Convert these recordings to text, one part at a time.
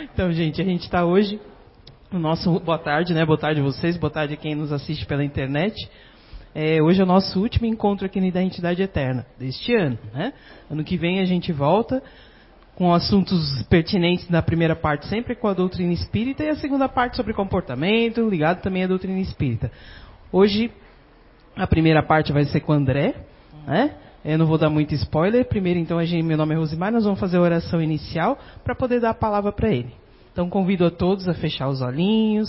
Então, gente, a gente está hoje no nosso boa tarde, né? Boa tarde a vocês, boa tarde a quem nos assiste pela internet. É, hoje é o nosso último encontro aqui na Identidade Eterna deste ano, né? Ano que vem a gente volta com assuntos pertinentes na primeira parte, sempre com a doutrina espírita, e a segunda parte sobre comportamento, ligado também à doutrina espírita. Hoje, a primeira parte vai ser com o André, né? Eu não vou dar muito spoiler. Primeiro, então, gente, meu nome é Rosimar, nós vamos fazer a oração inicial para poder dar a palavra para ele. Então, convido a todos a fechar os olhinhos,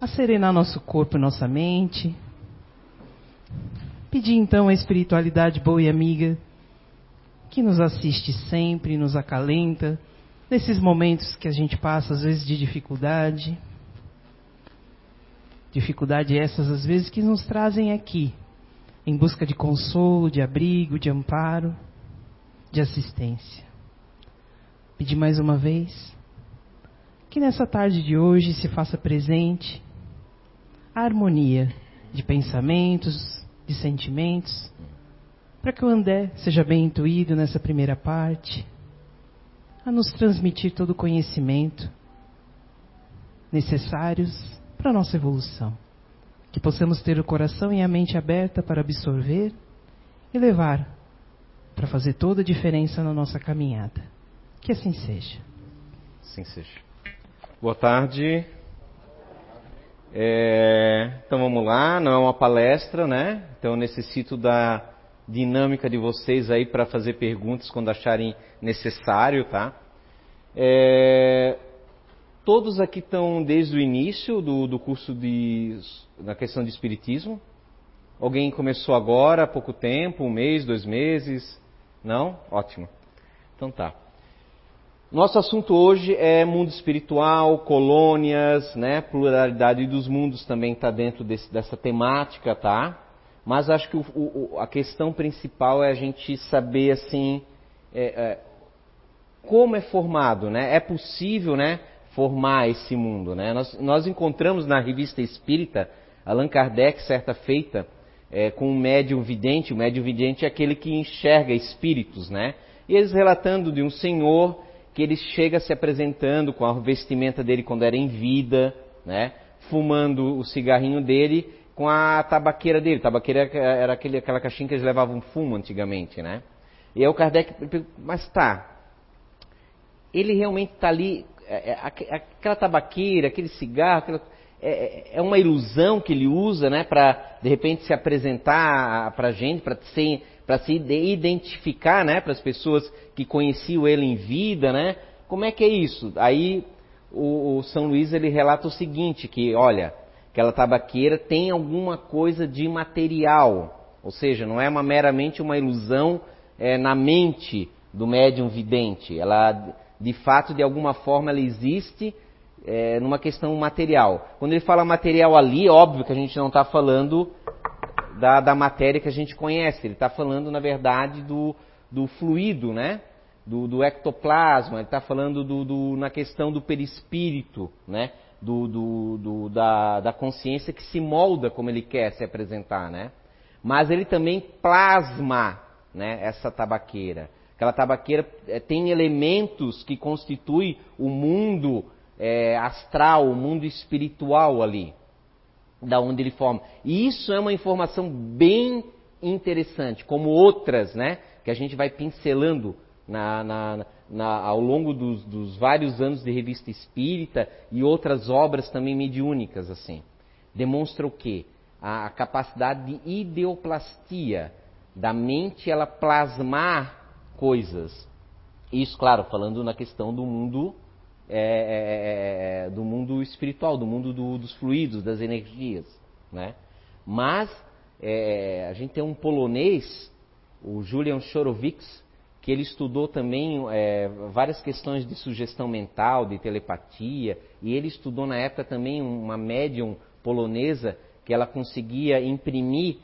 a serenar nosso corpo e nossa mente. Pedir, então, a espiritualidade boa e amiga que nos assiste sempre, nos acalenta, nesses momentos que a gente passa, às vezes, de dificuldade. Dificuldade essas, às vezes, que nos trazem aqui, em busca de consolo, de abrigo, de amparo, de assistência. Pedir mais uma vez que nessa tarde de hoje se faça presente a harmonia de pensamentos, de sentimentos, para que o André seja bem intuído nessa primeira parte, a nos transmitir todo o conhecimento necessários para a nossa evolução que possamos ter o coração e a mente aberta para absorver e levar para fazer toda a diferença na nossa caminhada. Que assim seja. Assim seja. Boa tarde. É, então vamos lá, não é uma palestra, né? Então eu necessito da dinâmica de vocês aí para fazer perguntas quando acharem necessário, tá? É, todos aqui estão desde o início do, do curso de na questão de espiritismo? Alguém começou agora, há pouco tempo, um mês, dois meses? Não? Ótimo. Então tá. Nosso assunto hoje é mundo espiritual, colônias, né? Pluralidade dos mundos também está dentro desse, dessa temática, tá? Mas acho que o, o, a questão principal é a gente saber assim é, é, como é formado, né? É possível, né? Formar esse mundo, né? Nós, nós encontramos na revista Espírita Allan Kardec, certa feita, é, com um médium vidente, o médium vidente é aquele que enxerga espíritos, né? E eles relatando de um senhor que ele chega se apresentando com a vestimenta dele quando era em vida, né? Fumando o cigarrinho dele com a tabaqueira dele. Tabaqueira era aquele, aquela caixinha que eles levavam fumo antigamente, né? E aí o Kardec, mas tá, ele realmente está ali, é, é, aquela tabaqueira, aquele cigarro, aquela, é, é uma ilusão que ele usa, né, para de repente se apresentar para a gente, para se, para se identificar, né, para as pessoas que conheciam ele em vida, né? Como é que é isso? Aí o, o São Luís ele relata o seguinte, que olha, aquela tabaqueira tem alguma coisa de material, ou seja, não é uma, meramente uma ilusão é, na mente do médium vidente. Ela, de fato, de alguma forma, ela existe é, numa questão material. Quando ele fala material ali, óbvio que a gente não está falando da, da, matéria que a gente conhece, ele está falando, na verdade, do, do fluido, né? Do, do ectoplasma, ele está falando do, do, na questão do perispírito, né? Do, do, do, da, da consciência que se molda como ele quer se apresentar, né? Mas ele também plasma né, essa tabaqueira. Aquela tabaqueira é, tem elementos que constituem o mundo é, astral, o mundo espiritual ali, da onde ele forma. E isso é uma informação bem interessante, como outras, né, que a gente vai pincelando na, na, na, ao longo dos, dos, vários anos de revista espírita e outras obras também mediúnicas, assim. Demonstra o quê? A, a capacidade de ideoplastia da mente, ela plasmar coisas. Isso, claro, falando na questão do mundo é, é, é, é, do mundo espiritual, do mundo do, dos fluidos, das energias. Né? Mas é, a gente tem um polonês, o Julian Chorovics, que ele estudou também é, várias questões de sugestão mental, de telepatia, e ele estudou na época também uma médium polonesa que ela conseguia imprimir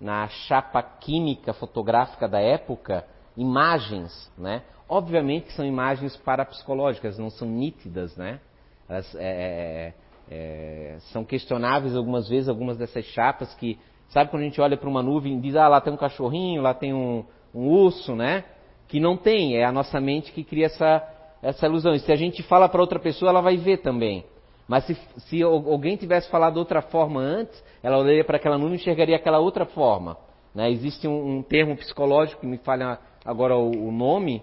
na chapa química fotográfica da época imagens, né? Obviamente que são imagens parapsicológicas, não são nítidas, né? Elas, é, é, é, são questionáveis algumas vezes, algumas dessas chapas que, sabe quando a gente olha para uma nuvem e diz, ah, lá tem um cachorrinho, lá tem um, um urso, né? Que não tem, é a nossa mente que cria essa, essa ilusão. E se a gente fala para outra pessoa, ela vai ver também. Mas se, se alguém tivesse falado outra forma antes, ela olharia para aquela nuvem e enxergaria aquela outra forma. Né? Existe um, um, termo psicológico que me falha agora o, o nome,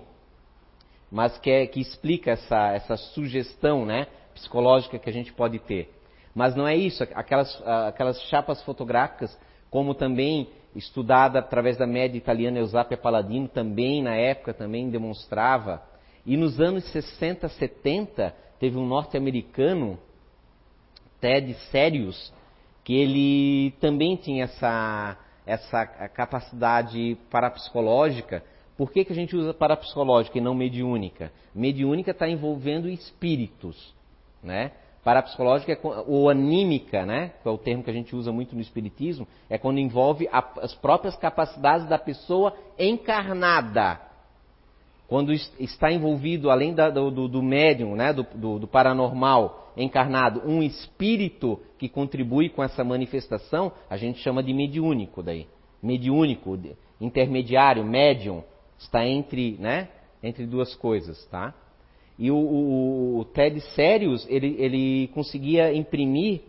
mas que, é, que explica essa, essa sugestão né, psicológica que a gente pode ter. Mas não é isso. Aquelas, aquelas chapas fotográficas, como também estudada através da média italiana Eusapia Paladino, também na época também demonstrava. E nos anos 60, 70, teve um norte-americano Ted Sérios, que ele também tinha essa, essa capacidade parapsicológica. Por que, que a gente usa parapsicológica e não mediúnica? Mediúnica está envolvendo espíritos, né? Parapsicológica é, ou anímica, né? Que é o termo que a gente usa muito no espiritismo, é quando envolve a, as próprias capacidades da pessoa encarnada. Quando está envolvido, além da, do, do, médium, né? do, do, do paranormal, encarnado um espírito que contribui com essa manifestação, a gente chama de mediúnico daí. Mediúnico, intermediário, médium, está entre, né, entre duas coisas, tá? E o, o, o Ted Sérios, ele, ele conseguia imprimir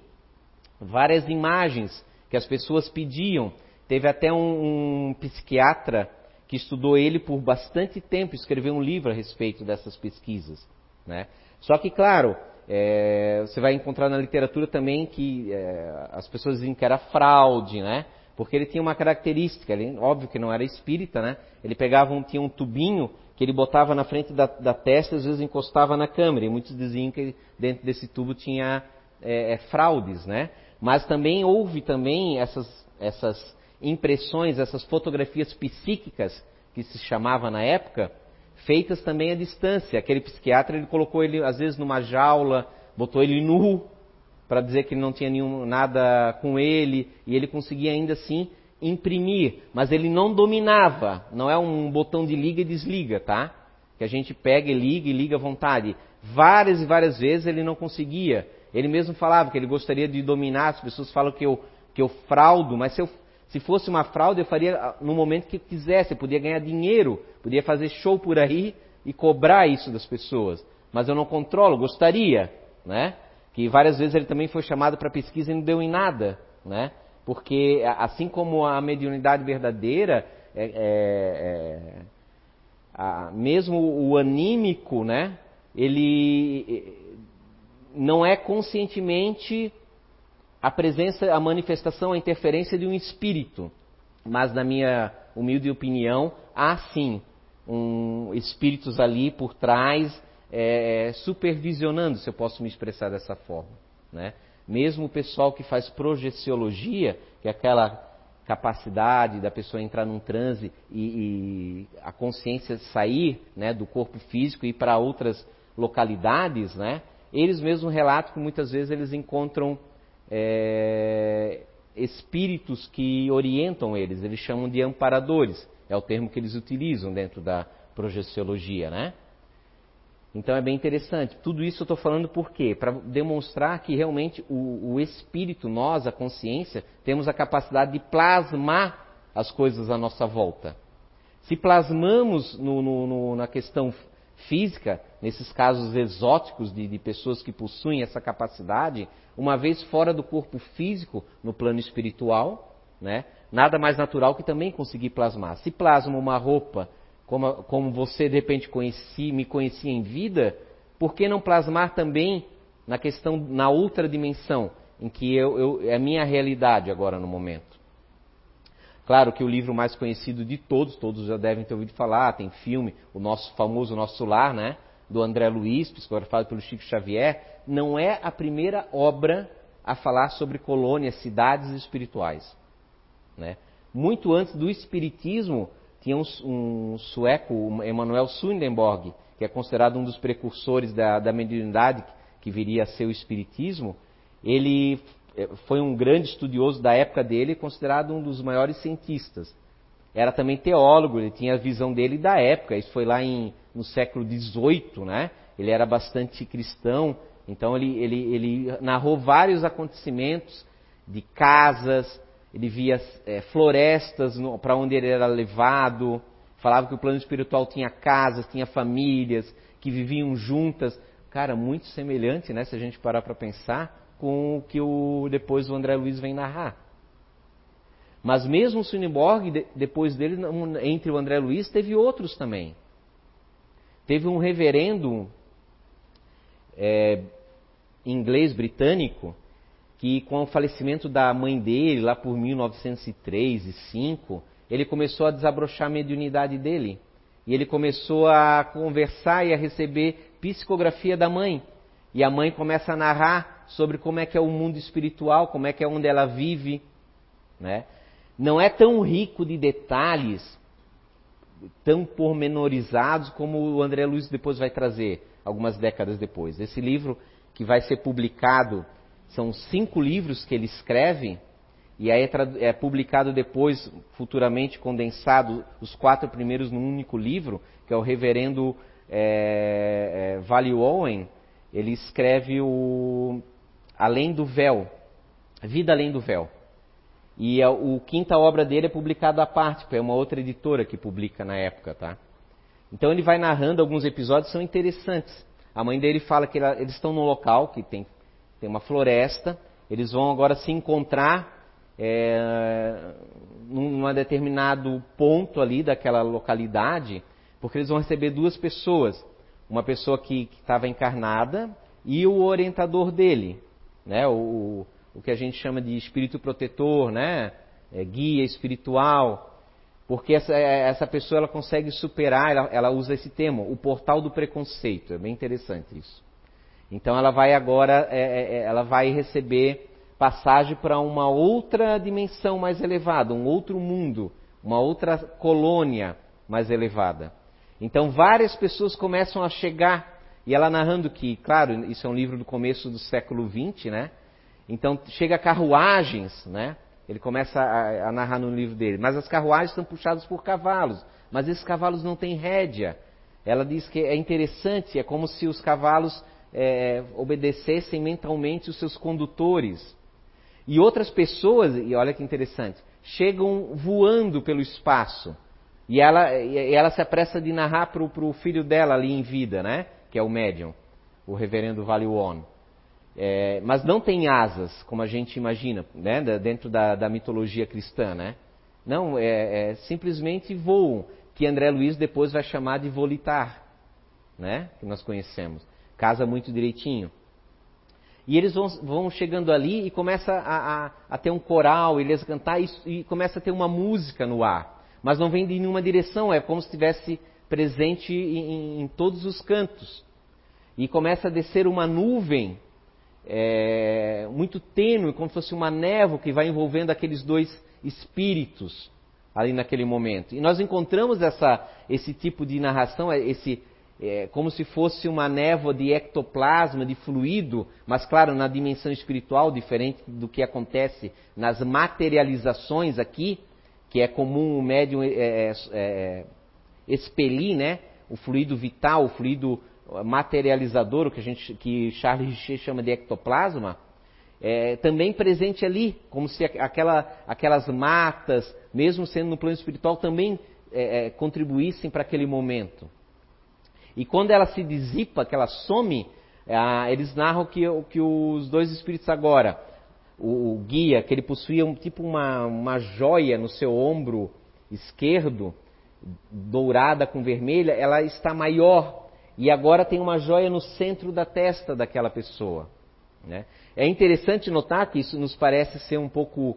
várias imagens que as pessoas pediam. Teve até um, um psiquiatra que estudou ele por bastante tempo, escreveu um livro a respeito dessas pesquisas. Né? Só que, claro, é, você vai encontrar na literatura também que é, as pessoas dizem que era fraude, né? Porque ele tinha uma característica, ele, óbvio que não era espírita, né? Ele pegava um, tinha um tubinho que ele botava na frente da, da testa e às vezes encostava na câmera. E muitos diziam que dentro desse tubo tinha é, é, fraudes, né? Mas também houve também essas, essas impressões, essas fotografias psíquicas, que se chamava na época, feitas também à distância. Aquele psiquiatra, ele colocou ele às vezes numa jaula, botou ele nu para dizer que não tinha nenhum, nada com ele, e ele conseguia ainda assim imprimir, mas ele não dominava, não é um botão de liga e desliga, tá? Que a gente pega e liga e liga à vontade. Várias e várias vezes ele não conseguia. Ele mesmo falava que ele gostaria de dominar, as pessoas falam que eu, que eu fraudo, mas se eu se fosse uma fraude, eu faria ah, no momento que eu quisesse, eu podia ganhar dinheiro, podia fazer show por aí e cobrar isso das pessoas. Mas eu não controlo, gostaria, né? Que várias vezes ele também foi chamado para pesquisa e não deu em nada, né? Porque assim como a mediunidade verdadeira, é, é, é, a, mesmo o anímico, né? Ele não é conscientemente a presença, a manifestação, a interferência de um espírito. Mas, na minha humilde opinião, há sim um, espíritos ali por trás, é, supervisionando, se eu posso me expressar dessa forma. Né? Mesmo o pessoal que faz projeciologia, que é aquela capacidade da pessoa entrar num transe e, e a consciência sair né, do corpo físico e ir para outras localidades, né? eles mesmos relatam que muitas vezes eles encontram é, espíritos que orientam eles, eles chamam de amparadores, é o termo que eles utilizam dentro da projeciologia, né? Então é bem interessante. Tudo isso eu estou falando por quê? Para demonstrar que realmente o, o, espírito, nós, a consciência, temos a capacidade de plasmar as coisas à nossa volta. Se plasmamos no, no, no, na questão física, nesses casos exóticos de, de pessoas que possuem essa capacidade, uma vez fora do corpo físico, no plano espiritual, né? nada mais natural que também conseguir plasmar. Se plasma uma roupa, como, como você de repente conheci, me conhecia em vida, por que não plasmar também na questão, na outra dimensão, em que eu, eu, é a minha realidade agora no momento? Claro que o livro mais conhecido de todos, todos já devem ter ouvido falar, tem filme, o nosso famoso Nosso Lar, né? Do André Luiz, psicografado pelo Chico Xavier, não é a primeira obra a falar sobre colônias, cidades espirituais. Né? Muito antes do Espiritismo, tinha um, um sueco, Emanuel Swedenborg, que é considerado um dos precursores da, da mediunidade que viria a ser o Espiritismo. Ele é, foi um grande estudioso da época dele, considerado um dos maiores cientistas. Era também teólogo, ele tinha a visão dele da época, isso foi lá em, no século XVIII, né? Ele era bastante cristão, então ele, ele, ele narrou vários acontecimentos de casas, ele via é, florestas para onde ele era levado, falava que o plano espiritual tinha casas, tinha famílias, que viviam juntas. Cara, muito semelhante, né? Se a gente parar para pensar, com o que o, depois o André Luiz vem narrar. Mas mesmo o Swedenborg, depois dele, entre o André Luiz, teve outros também. Teve um reverendo é, inglês britânico que, com o falecimento da mãe dele, lá por 1903 e 5, ele começou a desabrochar a mediunidade dele. E ele começou a conversar e a receber psicografia da mãe. E a mãe começa a narrar sobre como é que é o mundo espiritual, como é que é onde ela vive, né? não é tão rico de detalhes, tão pormenorizados como o André Luiz depois vai trazer, algumas décadas depois. Esse livro que vai ser publicado, são cinco livros que ele escreve, e aí é, é publicado depois, futuramente condensado, os quatro primeiros num único livro, que é o reverendo é, é, Vale Owen, ele escreve o Além do Véu, Vida Além do Véu. E a, o quinta obra dele é publicada à parte, é uma outra editora que publica na época, tá? Então ele vai narrando alguns episódios são interessantes. A mãe dele fala que eles estão num local que tem, tem uma floresta, eles vão agora se encontrar é, num determinado ponto ali daquela localidade, porque eles vão receber duas pessoas. Uma pessoa que estava encarnada e o orientador dele, né? O, o que a gente chama de espírito protetor, né? É, guia espiritual, porque essa, é, essa pessoa ela consegue superar, ela, ela usa esse termo, o portal do preconceito. É bem interessante isso. Então ela vai agora, é, é, é ela vai receber passagem para uma outra dimensão mais elevada, um outro mundo, uma outra colônia mais elevada. Então várias pessoas começam a chegar, e ela narrando que, claro, isso é um livro do começo do século XX, né? Então chega carruagens, né? Ele começa a, a, narrar no livro dele. Mas as carruagens estão puxadas por cavalos. Mas esses cavalos não têm rédea. Ela diz que é interessante, é como se os cavalos é, obedecessem mentalmente os seus condutores. E outras pessoas, e olha que interessante, chegam voando pelo espaço. E ela, e ela se apressa de narrar para o filho dela ali em vida, né? Que é o médium, o reverendo Valion. É, mas não tem asas, como a gente imagina, né, dentro da, da mitologia cristã, né? Não, é, é, simplesmente voam, que André Luiz depois vai chamar de volitar, né? Que nós conhecemos. Casa muito direitinho. E eles vão, vão chegando ali e começa a, a, a, ter um coral, eles cantar e, e começa a ter uma música no ar. Mas não vem de nenhuma direção, é como se estivesse presente em, em todos os cantos. E começa a descer uma nuvem é, muito tênue, como se fosse uma névoa que vai envolvendo aqueles dois espíritos ali naquele momento. E nós encontramos essa, esse tipo de narração, é, esse, é, como se fosse uma névoa de ectoplasma, de fluido, mas claro, na dimensão espiritual, diferente do que acontece nas materializações aqui, que é comum o médium é, é, é expelir né, o fluido vital, o fluido materializador, o que, a gente, que Charles Richer chama de ectoplasma, é, também presente ali, como se aquela, aquelas matas, mesmo sendo no plano espiritual, também é, é, contribuíssem para aquele momento. E quando ela se dissipa, que ela some, é, eles narram que, que os dois espíritos agora, o, o, guia, que ele possuía um, tipo uma, uma joia no seu ombro esquerdo, dourada com vermelha, ela está maior e agora tem uma joia no centro da testa daquela pessoa. Né? É interessante notar que isso nos parece ser um pouco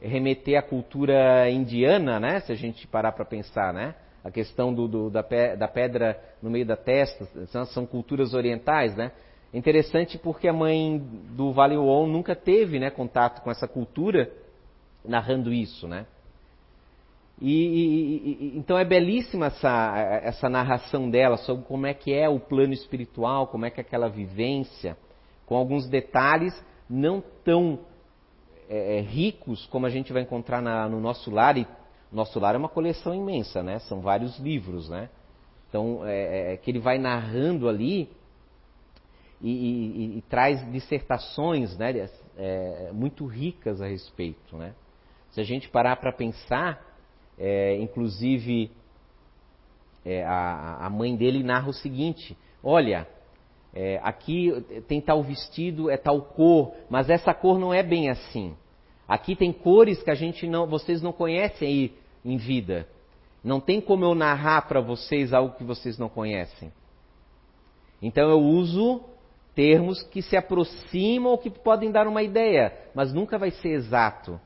remeter à cultura indiana, né? se a gente parar para pensar, né? A questão do, do, da, pe, da, pedra no meio da testa, são, são, culturas orientais, né? Interessante porque a mãe do Vale Uon nunca teve né, contato com essa cultura narrando isso, né? E, e, e, então é belíssima essa, essa narração dela sobre como é que é o plano espiritual, como é que é aquela vivência, com alguns detalhes não tão é, é, ricos como a gente vai encontrar na, no nosso lar. E nosso lar é uma coleção imensa, né? São vários livros, né? Então é, é que ele vai narrando ali e, e traz dissertações, né? É, muito ricas a respeito, né? Se a gente parar para pensar é, inclusive, é, a, a, mãe dele narra o seguinte: olha, é, aqui tem tal vestido, é tal cor, mas essa cor não é bem assim. Aqui tem cores que a gente não, vocês não conhecem aí em vida. Não tem como eu narrar para vocês algo que vocês não conhecem. Então eu uso termos que se aproximam ou que podem dar uma ideia, mas nunca vai ser exato.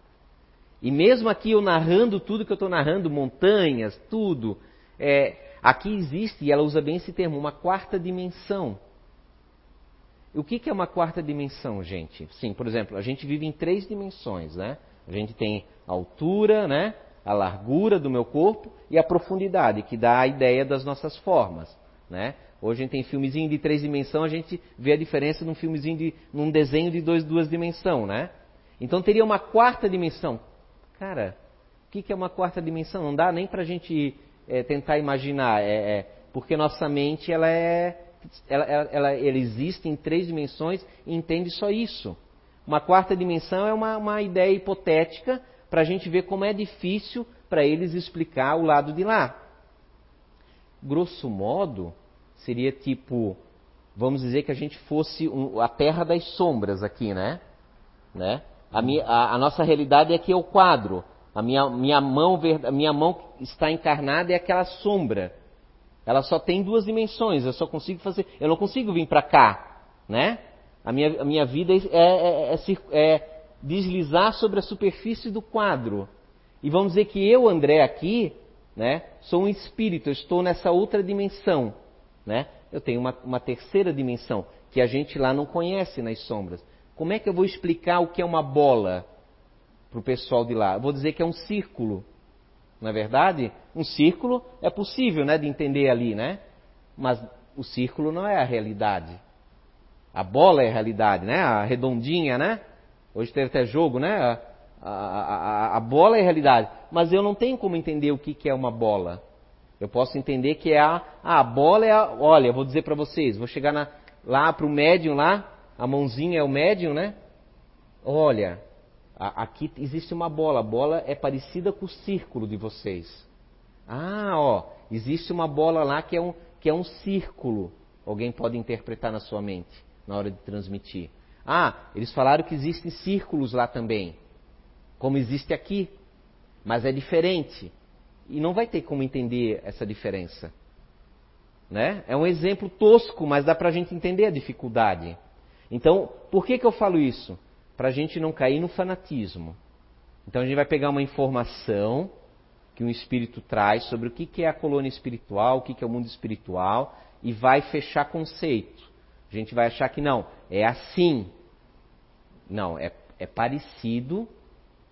E mesmo aqui eu narrando tudo que eu estou narrando, montanhas, tudo, é, aqui existe, e ela usa bem esse termo, uma quarta dimensão. O que, que é uma quarta dimensão, gente? Sim, por exemplo, a gente vive em três dimensões, né? A gente tem a altura, né? A largura do meu corpo e a profundidade, que dá a ideia das nossas formas, né? Hoje a gente tem filmezinho de três dimensões, a gente vê a diferença num filmezinho de, num desenho de dois, duas dimensões, né? Então teria uma quarta dimensão. Cara, o que, que é uma quarta dimensão? Não dá nem para a gente é, tentar imaginar, é, é, porque nossa mente ela é ela, ela, ela, existe em três dimensões e entende só isso. Uma quarta dimensão é uma, uma ideia hipotética para a gente ver como é difícil para eles explicar o lado de lá. Grosso modo, seria tipo, vamos dizer que a gente fosse um, a terra das sombras aqui, né? né? A, minha, a, a, nossa realidade aqui é o quadro. A minha, minha, mão, minha mão está encarnada é aquela sombra. Ela só tem duas dimensões. Eu só consigo fazer. Eu não consigo vir para cá, né? A minha, a minha vida é, é, é, é, deslizar sobre a superfície do quadro. E vamos dizer que eu, André, aqui, né, sou um espírito. Eu estou nessa outra dimensão, né? Eu tenho uma, uma terceira dimensão que a gente lá não conhece nas sombras. Como é que eu vou explicar o que é uma bola para o pessoal de lá? Eu vou dizer que é um círculo. Não é verdade? Um círculo é possível né, de entender ali, né? Mas o círculo não é a realidade. A bola é a realidade, né? A redondinha, né? Hoje tem até jogo, né? A, a, a, a bola é a realidade. Mas eu não tenho como entender o que, que é uma bola. Eu posso entender que é a, a bola é a. Olha, vou dizer para vocês, vou chegar na, lá para o médium lá, a mãozinha é o médium, né? Olha, aqui existe uma bola. A bola é parecida com o círculo de vocês. Ah, ó, existe uma bola lá que é um, que é um círculo. Alguém pode interpretar na sua mente na hora de transmitir. Ah, eles falaram que existem círculos lá também, como existe aqui, mas é diferente. E não vai ter como entender essa diferença. Né? É um exemplo tosco, mas dá para a gente entender a dificuldade. Então, por que, que eu falo isso? Para a gente não cair no fanatismo. Então a gente vai pegar uma informação que um espírito traz sobre o que é a colônia espiritual, o que é o mundo espiritual, e vai fechar conceito. A gente vai achar que não, é assim. Não, é, é parecido,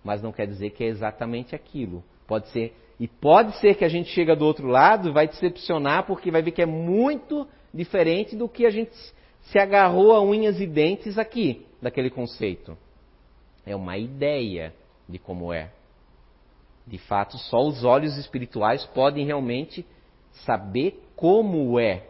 mas não quer dizer que é exatamente aquilo. Pode ser, e pode ser que a gente chega do outro lado, vai decepcionar, porque vai ver que é muito diferente do que a gente se agarrou a unhas e dentes aqui daquele conceito. É uma ideia de como é. De fato, só os olhos espirituais podem realmente saber como é,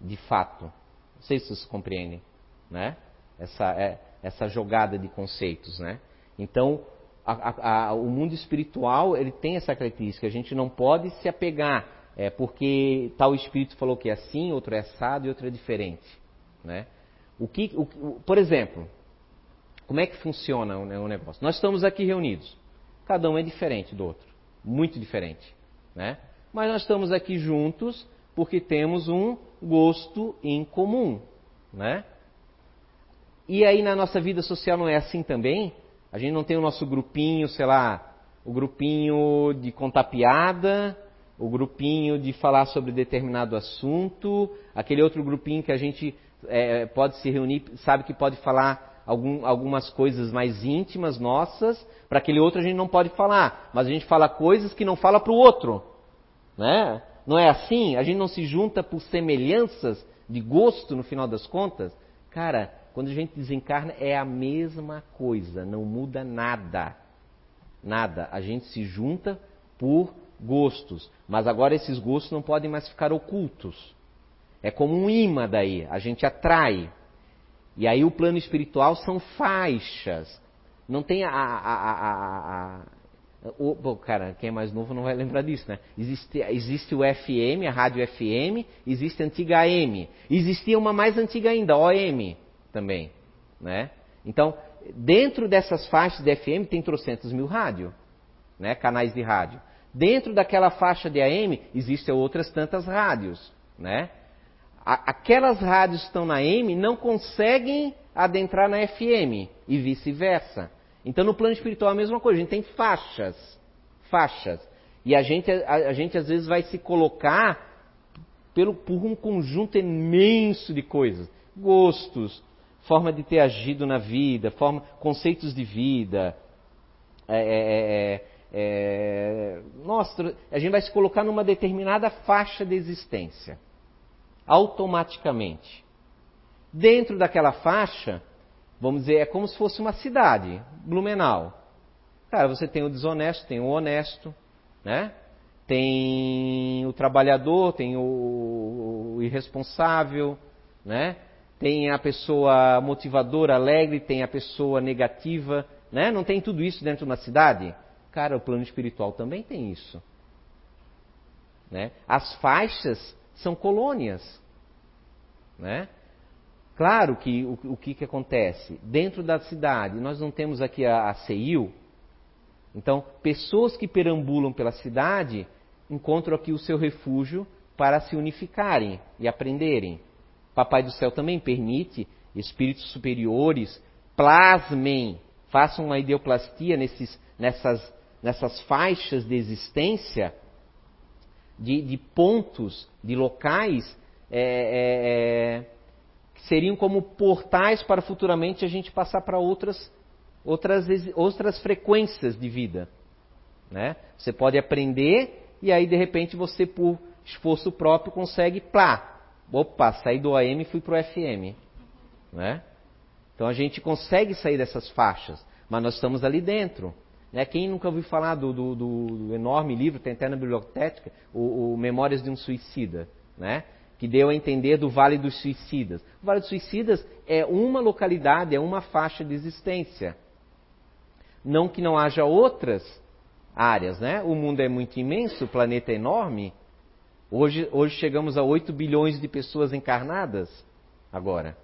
de fato. Não sei se vocês compreendem, né? Essa, é, essa jogada de conceitos, né? Então, a, a, o mundo espiritual ele tem essa característica. A gente não pode se apegar, é, porque tal espírito falou que é assim, outro é assado e outro é diferente, né? O que, o, por exemplo, como é que funciona o negócio? Nós estamos aqui reunidos. Cada um é diferente do outro. Muito diferente. Né? Mas nós estamos aqui juntos porque temos um gosto em comum. Né? E aí na nossa vida social não é assim também? A gente não tem o nosso grupinho, sei lá, o grupinho de contar piada, o grupinho de falar sobre determinado assunto, aquele outro grupinho que a gente é, pode se reunir, sabe que pode falar algum, algumas coisas mais íntimas nossas, para aquele outro a gente não pode falar, mas a gente fala coisas que não fala para o outro. Né? Não é assim? A gente não se junta por semelhanças de gosto no final das contas? Cara, quando a gente desencarna é a mesma coisa, não muda nada. Nada. A gente se junta por gostos, mas agora esses gostos não podem mais ficar ocultos. É como um imã daí, a gente atrai. E aí o plano espiritual são faixas. Não tem a, a, a, O, bom, cara, quem é mais novo não vai lembrar disso, né? Existe, existe o FM, a rádio FM, existe a antiga AM. Existia uma mais antiga ainda, OM também, né? Então, dentro dessas faixas de FM tem trocentos mil rádio, né? Canais de rádio. Dentro daquela faixa de AM existem outras tantas rádios, né? Aquelas rádios que estão na AM não conseguem adentrar na FM e vice-versa. Então no plano espiritual é a mesma coisa, a gente tem faixas, faixas. E a gente, a, a gente às vezes vai se colocar pelo, por um conjunto imenso de coisas. Gostos, forma de ter agido na vida, forma, conceitos de vida. É, é, é, é, é nossa, a gente vai se colocar numa determinada faixa de existência automaticamente. Dentro daquela faixa, vamos dizer, é como se fosse uma cidade, Blumenau. Cara, você tem o desonesto, tem o honesto, né? Tem o trabalhador, tem o, irresponsável, né? Tem a pessoa motivadora, alegre, tem a pessoa negativa, né? Não tem tudo isso dentro de uma cidade? Cara, o plano espiritual também tem isso. Né? As faixas são colônias. Né? Claro que o, o que, que acontece? Dentro da cidade, nós não temos aqui a, a CEIU, então pessoas que perambulam pela cidade encontram aqui o seu refúgio para se unificarem e aprenderem. Papai do céu também permite espíritos superiores plasmem, façam uma ideoplastia nesses, nessas, nessas faixas de existência de, de pontos, de locais é, é, é, que seriam como portais para futuramente a gente passar para outras, outras, outras frequências de vida. Né? Você pode aprender e aí de repente você, por esforço próprio, consegue, plá, opa, saí do AM e fui para o FM. Né? Então a gente consegue sair dessas faixas, mas nós estamos ali dentro. Né? Quem nunca ouviu falar do, do, do, enorme livro, tem até na biblioteca, o, o Memórias de um Suicida, né? que deu a entender do Vale dos Suicidas. O Vale dos Suicidas é uma localidade, é uma faixa de existência. Não que não haja outras áreas, né? O mundo é muito imenso, o planeta é enorme. Hoje, hoje chegamos a 8 bilhões de pessoas encarnadas agora.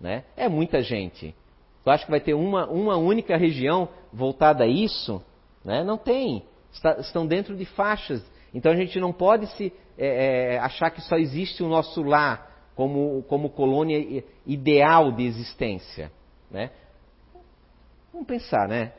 Né? É muita gente. Tu acha que vai ter uma, uma única região voltada a isso? Né? Não tem. Está, estão dentro de faixas. Então a gente não pode se é, é, achar que só existe o nosso lar como, como colônia ideal de existência. Né? Vamos pensar, né?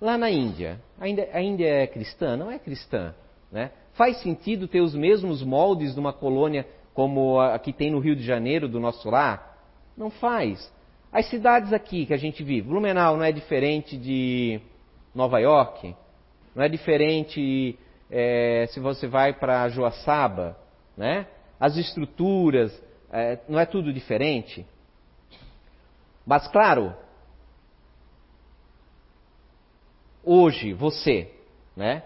Lá na Índia, ainda, a Índia é cristã? Não é cristã. Né? Faz sentido ter os mesmos moldes de uma colônia como a que tem no Rio de Janeiro, do nosso lar? Não faz. As cidades aqui que a gente vive, Blumenau não é diferente de Nova York, não é diferente é, se você vai para Joaçaba, né? As estruturas, é, não é tudo diferente. Mas claro, hoje você, né?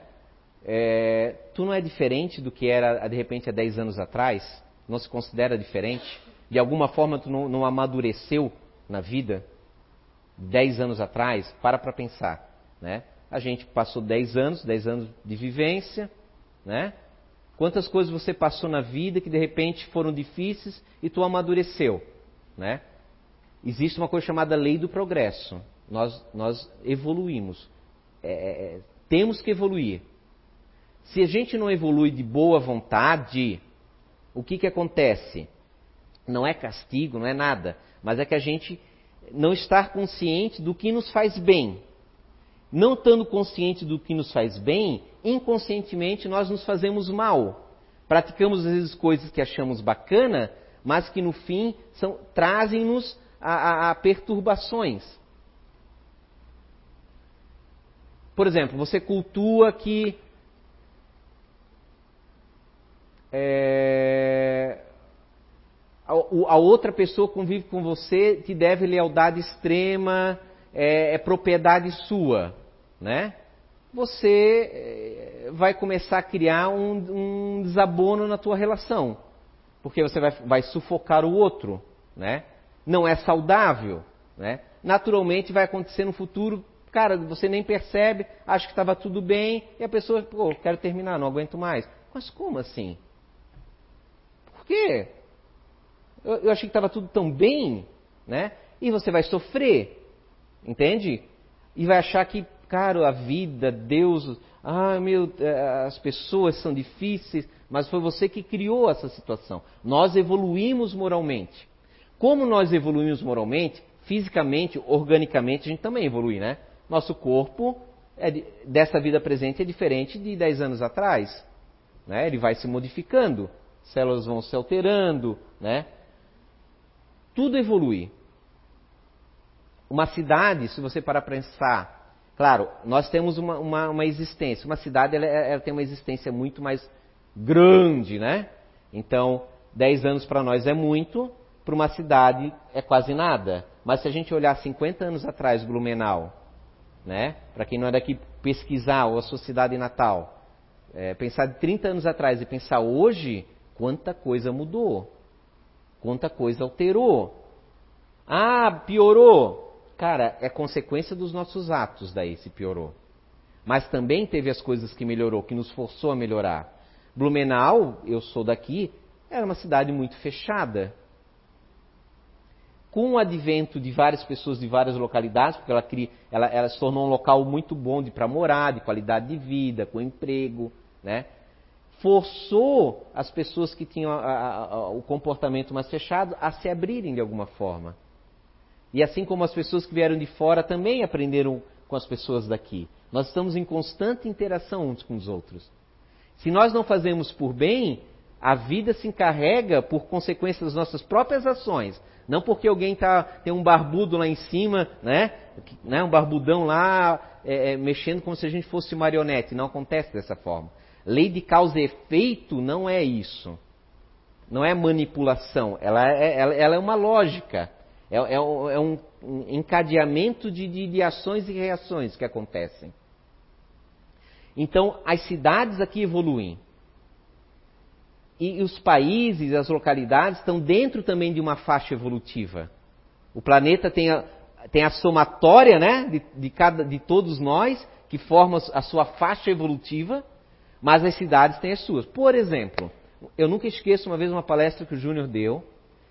É, tu não é diferente do que era de repente há 10 anos atrás? Não se considera diferente? De alguma forma tu não, não amadureceu na vida, dez anos atrás, para para pensar, né? A gente passou dez anos, dez anos de vivência, né? Quantas coisas você passou na vida que de repente foram difíceis e tu amadureceu, né? Existe uma coisa chamada lei do progresso. Nós, nós evoluímos. É, é, é temos que evoluir. Se a gente não evolui de boa vontade, o que, que acontece? Não é castigo, não é nada mas é que a gente não está consciente do que nos faz bem. Não estando consciente do que nos faz bem, inconscientemente nós nos fazemos mal. Praticamos às vezes coisas que achamos bacana, mas que no fim trazem-nos a, a, a perturbações. Por exemplo, você cultua que é, a, outra pessoa convive com você, te deve lealdade extrema, é, é propriedade sua, né? Você é, vai começar a criar um, um, desabono na tua relação, porque você vai, vai sufocar o outro, né? Não é saudável, né? Naturalmente vai acontecer no futuro, cara, você nem percebe, acha que estava tudo bem, e a pessoa, pô, quero terminar, não aguento mais. Mas como assim? Por quê? Eu, eu achei que estava tudo tão bem, né? E você vai sofrer, entende? E vai achar que, cara, a vida, Deus, ah, meu, eh, as pessoas são difíceis, mas foi você que criou essa situação. Nós evoluímos moralmente. Como nós evoluímos moralmente, fisicamente, organicamente, a gente também evolui, né? Nosso corpo é de, dessa vida presente é diferente de 10 anos atrás. Né? Ele vai se modificando, células vão se alterando, né? Tudo evolui. Uma cidade, se você parar para pensar, claro, nós temos uma, uma, uma existência. Uma cidade ela, ela, tem uma existência muito mais grande, né? Então, 10 anos para nós é muito, para uma cidade é quase nada. Mas se a gente olhar 50 anos atrás, Blumenau, né? Para quem não é daqui pesquisar ou a sua cidade natal, é, pensar de 30 anos atrás e pensar hoje, quanta coisa mudou, quanta coisa alterou. Ah, piorou. Cara, é consequência dos nossos atos daí se piorou. Mas também teve as coisas que melhorou, que nos forçou a melhorar. Blumenau, eu sou daqui, era uma cidade muito fechada. Com o advento de várias pessoas de várias localidades, porque ela, cria, ela, ela se tornou um local muito bom para morar, de qualidade de vida, com emprego, né? Forçou as pessoas que tinham a, a, a, o comportamento mais fechado a se abrirem de alguma forma. E assim como as pessoas que vieram de fora também aprenderam com as pessoas daqui. Nós estamos em constante interação uns com os outros. Se nós não fazemos por bem, a vida se encarrega por consequência das nossas próprias ações. Não porque alguém tá, tem um barbudo lá em cima, né? né um barbudão lá é, é, mexendo como se a gente fosse marionete. Não acontece dessa forma. Lei de causa e efeito não é isso. Não é manipulação. Ela é, ela, ela é uma lógica. É, é, é um encadeamento de, de, de ações e reações que acontecem. Então, as cidades aqui evoluem. E os países, as localidades estão dentro também de uma faixa evolutiva. O planeta tem a, tem a somatória né, de, de, cada, de todos nós, que formam a sua faixa evolutiva, mas as cidades têm as suas. Por exemplo, eu nunca esqueço uma vez uma palestra que o Júnior deu,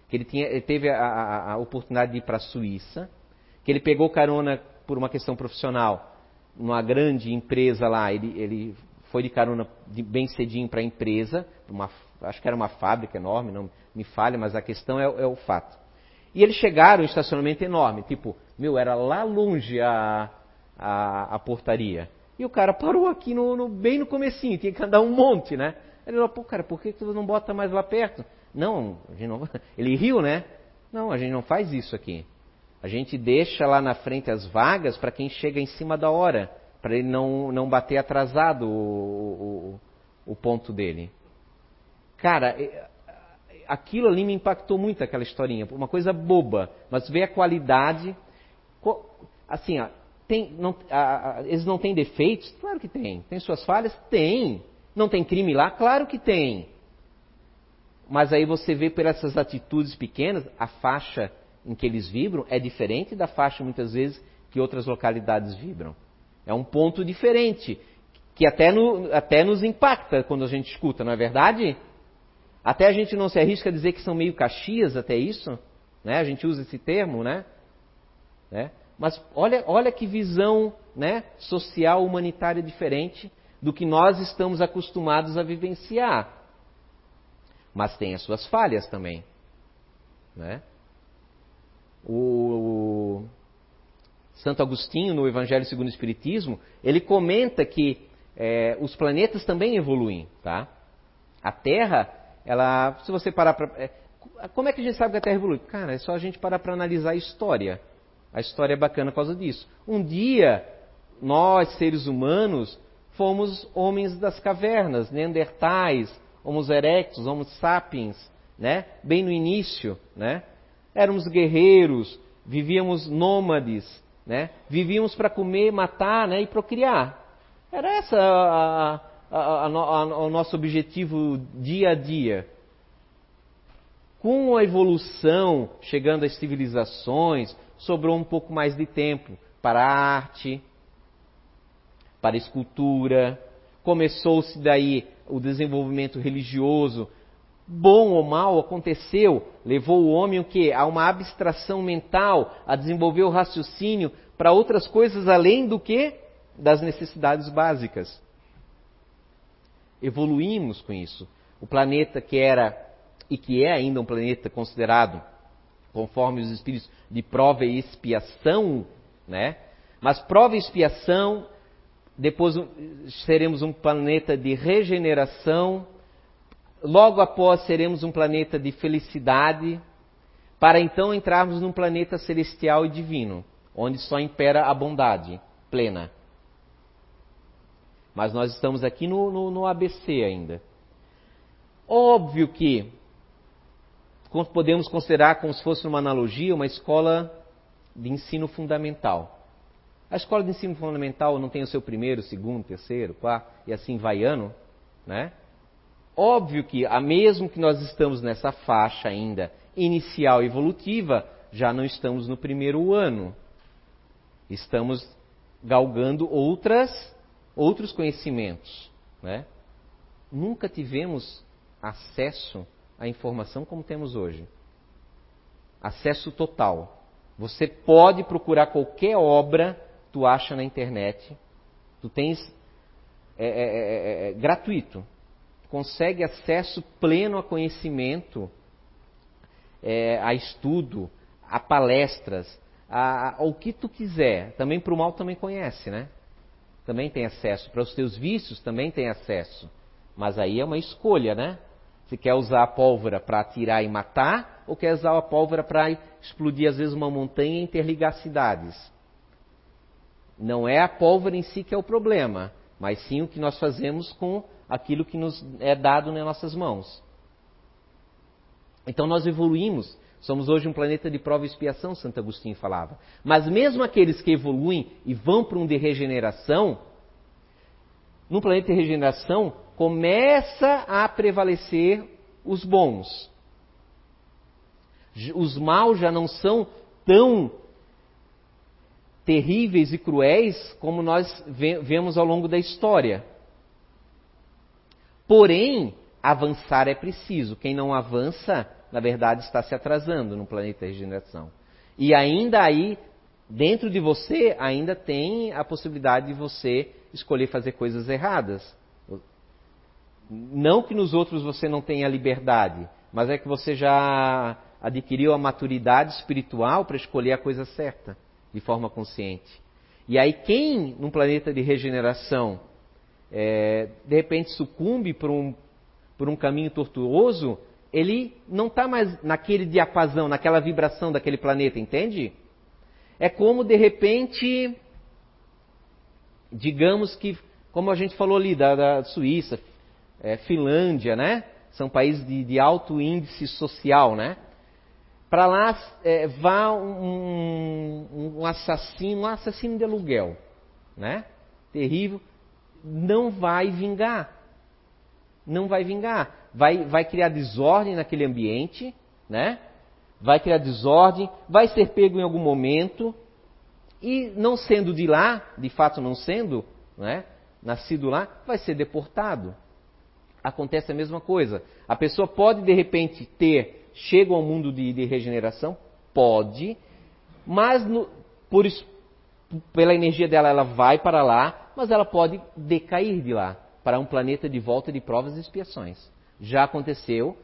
que ele, tinha, ele teve a, a, a, oportunidade de ir para a Suíça, que ele pegou carona por uma questão profissional numa grande empresa lá, ele, ele foi de carona de, bem cedinho para a empresa, uma, acho que era uma fábrica enorme, não me falha, mas a questão é, é o fato. E eles chegaram um estacionamento enorme, tipo, meu, era lá longe a, a, a portaria. E o cara parou aqui no, no, bem no comecinho, tinha que andar um monte, né? Ele falou, pô, cara, por que você não bota mais lá perto? Não, não, ele riu, né? Não, a gente não faz isso aqui. A gente deixa lá na frente as vagas para quem chega em cima da hora, para ele não, não bater atrasado o, o, o ponto dele. Cara, aquilo ali me impactou muito, aquela historinha. Uma coisa boba, mas vê a qualidade. Assim, ó, tem, não, a, a, eles não têm defeitos? Claro que tem. Tem suas falhas? Tem. Não tem crime lá? Claro que tem. Mas aí você vê por essas atitudes pequenas, a faixa em que eles vibram é diferente da faixa, muitas vezes, que outras localidades vibram. É um ponto diferente, que até, no, até nos impacta quando a gente escuta, não é verdade? Até a gente não se arrisca a dizer que são meio caxias, até isso. Né? A gente usa esse termo, né? né? Mas olha, olha que visão né, social, humanitária diferente do que nós estamos acostumados a vivenciar mas tem as suas falhas também. Né? O Santo Agostinho, no Evangelho segundo o Espiritismo, ele comenta que é, os planetas também evoluem. Tá? A Terra, ela, se você parar para. É, como é que a gente sabe que a Terra evolui? Cara, é só a gente parar para analisar a história. A história é bacana por causa disso. Um dia, nós, seres humanos, fomos homens das cavernas, neandertais, Homo erectus, Homo sapiens, né? Bem no início, né? Éramos guerreiros, vivíamos nômades, né? Vivíamos para comer, matar, né? E procriar. Era essa o nosso objetivo dia a dia. Com a evolução, chegando às civilizações, sobrou um pouco mais de tempo para a arte, para a escultura. Começou-se daí o desenvolvimento religioso. Bom ou mal aconteceu, levou o homem o quê? A uma abstração mental, a desenvolver o raciocínio para outras coisas além do que das necessidades básicas. Evoluímos com isso. O planeta que era e que é ainda um planeta considerado, conforme os espíritos, de prova e expiação, né? Mas prova e expiação, depois seremos um planeta de regeneração, logo após seremos um planeta de felicidade, para então entrarmos num planeta celestial e divino, onde só impera a bondade plena. Mas nós estamos aqui no, no, no ABC ainda. Óbvio que podemos considerar como se fosse uma analogia uma escola de ensino fundamental. A escola de ensino fundamental não tem o seu primeiro, segundo, terceiro, quarto e assim vai ano, né? Óbvio que, a mesmo que nós estamos nessa faixa ainda inicial evolutiva, já não estamos no primeiro ano. Estamos galgando outras, outros conhecimentos, né? Nunca tivemos acesso à informação como temos hoje. Acesso total. Você pode procurar qualquer obra, tu acha na internet, tu tens é, é, é, é gratuito, consegue acesso pleno a conhecimento, é, a estudo, a palestras, a, ao que tu quiser. Também para o mal também conhece, né? Também tem acesso. Para os teus vícios também tem acesso. Mas aí é uma escolha, né? Se quer usar a pólvora para atirar e matar, ou quer usar a pólvora para explodir, às vezes, uma montanha e interligar cidades. Não é a pólvora em si que é o problema, mas sim o que nós fazemos com aquilo que nos é dado nas nossas mãos. Então nós evoluímos. Somos hoje um planeta de prova e expiação, Santo Agostinho falava. Mas mesmo aqueles que evoluem e vão para um de regeneração, no planeta de regeneração, começa a prevalecer os bons. Os maus já não são tão terríveis e cruéis como nós vemos ao longo da história. Porém, avançar é preciso. Quem não avança, na verdade, está se atrasando no planeta regeneração. E ainda aí, dentro de você, ainda tem a possibilidade de você escolher fazer coisas erradas. Não que nos outros você não tenha liberdade, mas é que você já adquiriu a maturidade espiritual para escolher a coisa certa, de forma consciente. E aí, quem num planeta de regeneração é, de repente sucumbe por um, por um caminho tortuoso, ele não está mais naquele diapasão, naquela vibração daquele planeta, entende? É como de repente, digamos que, como a gente falou ali, da, da Suíça, é, Finlândia, né? São países de, de alto índice social, né? Para lá é, vá um, um, assassino, um assassino de aluguel, né? Terrível, não vai vingar. Não vai vingar. Vai, vai criar desordem naquele ambiente, né? Vai criar desordem, vai ser pego em algum momento e não sendo de lá, de fato não sendo, né? Nascido lá, vai ser deportado acontece a mesma coisa. A pessoa pode de repente ter, chega ao mundo de, de regeneração, pode, mas no, por, pela energia dela ela vai para lá, mas ela pode decair de lá para um planeta de volta de provas e expiações. Já aconteceu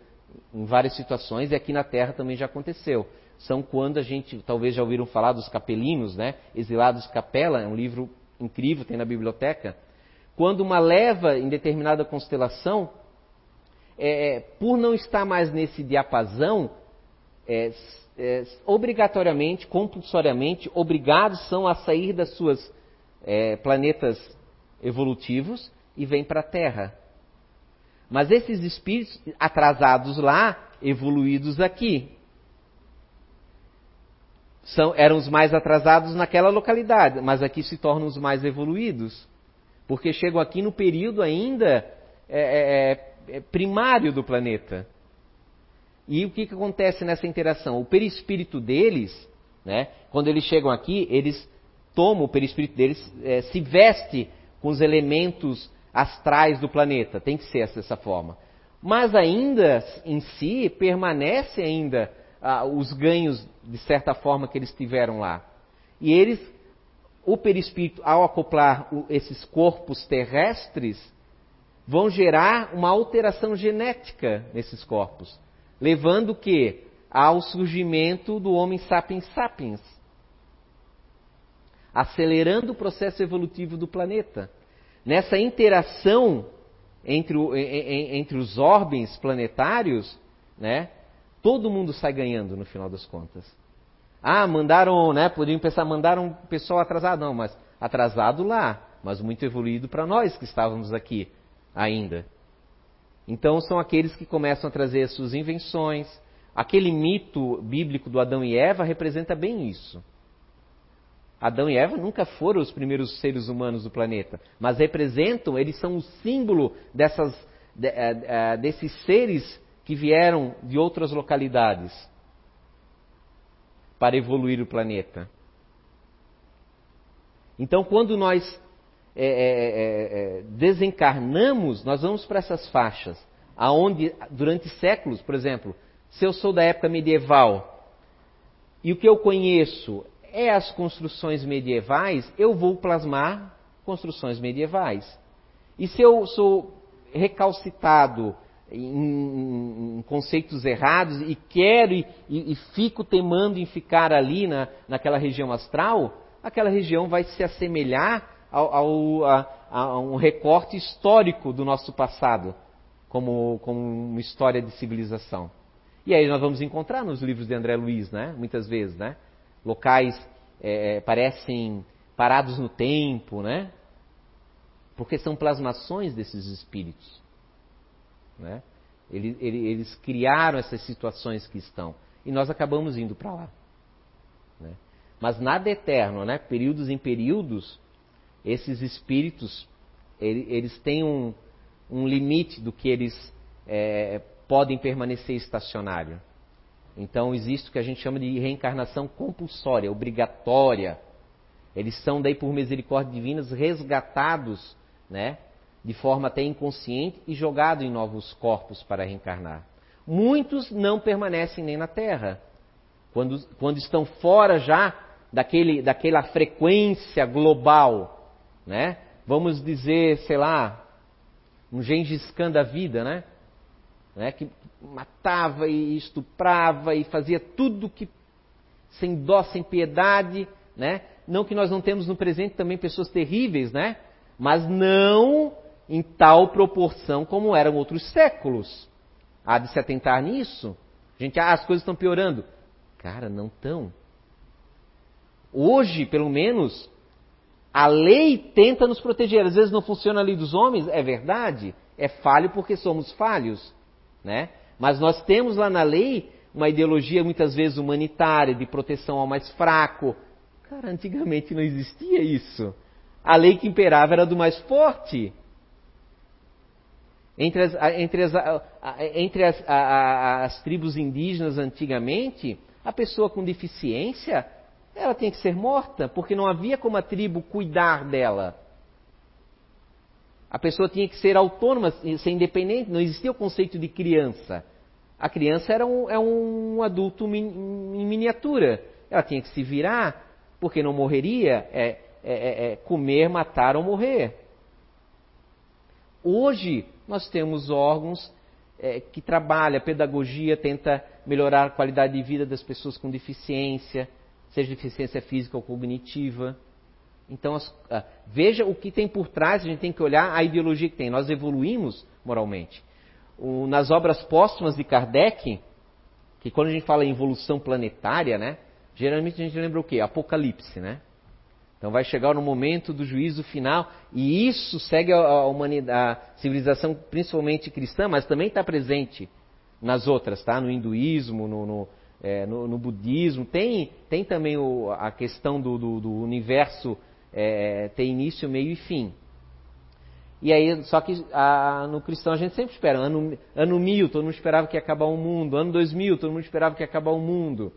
em várias situações e aqui na Terra também já aconteceu. São quando a gente, talvez já ouviram falar dos capelinos, né? Exilados Capela, é um livro incrível, tem na biblioteca quando uma leva em determinada constelação, é, é, por não estar mais nesse diapasão, é, é, obrigatoriamente, compulsoriamente, obrigados são a sair das suas é, planetas evolutivos e vêm para a Terra. Mas esses espíritos atrasados lá, evoluídos aqui, são, eram os mais atrasados naquela localidade, mas aqui se tornam os mais evoluídos porque chegam aqui no período ainda é, é, é, é, primário do planeta. E o que, que acontece nessa interação? O perispírito deles, né, quando eles chegam aqui, eles tomam o perispírito deles, é, se veste com os elementos astrais do planeta. Tem que ser dessa forma. Mas ainda em si permanece ainda ah, os ganhos de certa forma que eles tiveram lá. E eles, o perispírito, ao acoplar o, esses corpos terrestres, vão gerar uma alteração genética nesses corpos, levando o que ao surgimento do homem sapiens sapiens, acelerando o processo evolutivo do planeta. Nessa interação entre, o, entre os orbes planetários, né, todo mundo sai ganhando no final das contas. Ah, mandaram, né? Poderiam pensar, mandaram um pessoal atrasado. Não, mas atrasado lá, mas muito evoluído para nós que estávamos aqui ainda. Então são aqueles que começam a trazer as suas invenções. Aquele mito bíblico do Adão e Eva representa bem isso. Adão e Eva nunca foram os primeiros seres humanos do planeta, mas representam, eles são o símbolo dessas, de, é, é, desses seres que vieram de outras localidades para evoluir o planeta. Então, quando nós é, é, é, é desencarnamos, nós vamos para essas faixas, aonde durante séculos, por exemplo, se eu sou da época medieval e o que eu conheço é as construções medievais, eu vou plasmar construções medievais. E se eu sou recalcitado em, em conceitos errados e quero e, e, e, fico temando em ficar ali na, naquela região astral, aquela região vai se assemelhar ao, ao, a, a, um recorte histórico do nosso passado, como, como uma história de civilização. E aí nós vamos encontrar nos livros de André Luiz, né? muitas vezes, né? locais é, é, parecem parados no tempo, né? Porque são plasmações desses espíritos. Né? Eles, eles, criaram essas situações que estão. E nós acabamos indo para lá. Né? Mas nada eterno, né? Períodos em períodos, esses espíritos, eles têm um, um limite do que eles é, podem permanecer estacionário. Então existe o que a gente chama de reencarnação compulsória, obrigatória. Eles são daí por misericórdia divina resgatados, né, de forma até inconsciente e jogados em novos corpos para reencarnar. Muitos não permanecem nem na Terra. Quando, quando estão fora já daquele, daquela frequência global, né? Vamos dizer, sei lá, um Gengis Khan da vida, né? né? Que matava e estuprava e fazia tudo que sem dó, sem piedade, né? Não que nós não temos no presente também pessoas terríveis, né? Mas não em tal proporção como eram outros séculos. Há de se atentar nisso. Gente, ah, as coisas estão piorando. Cara, não estão. Hoje, pelo menos, a lei tenta nos proteger. Às vezes não funciona a lei dos homens, é verdade. É falho porque somos falhos. Né? Mas nós temos lá na lei uma ideologia muitas vezes humanitária, de proteção ao mais fraco. Cara, antigamente não existia isso. A lei que imperava era do mais forte. Entre as, entre as, entre as, as tribos indígenas antigamente, a pessoa com deficiência, ela tinha que ser morta, porque não havia como a tribo cuidar dela. A pessoa tinha que ser autônoma, ser independente, não existia o conceito de criança. A criança era um, é um adulto em miniatura. Ela tinha que se virar, porque não morreria, é, é, é, é comer, matar ou morrer. Hoje, nós temos órgãos é, que trabalham, pedagogia tenta melhorar a qualidade de vida das pessoas com deficiência, seja deficiência física ou cognitiva. Então, as, uh, veja o que tem por trás, a gente tem que olhar a ideologia que tem. Nós evoluímos moralmente. O, nas obras póstumas de Kardec, que quando a gente fala em evolução planetária, né, geralmente a gente lembra o quê? Apocalipse, né? Então vai chegar no momento do juízo final, e isso segue a, a, a civilização principalmente cristã, mas também está presente nas outras, tá? No hinduísmo, no, no, é, no, no budismo, tem, tem também o, a questão do, do, do universo é, ter início, meio e fim. E aí, só que a, no cristão a gente sempre espera. Ano, ano mil, todo mundo esperava que ia acabar o mundo. Ano 2000, todo mundo esperava que ia acabar o mundo.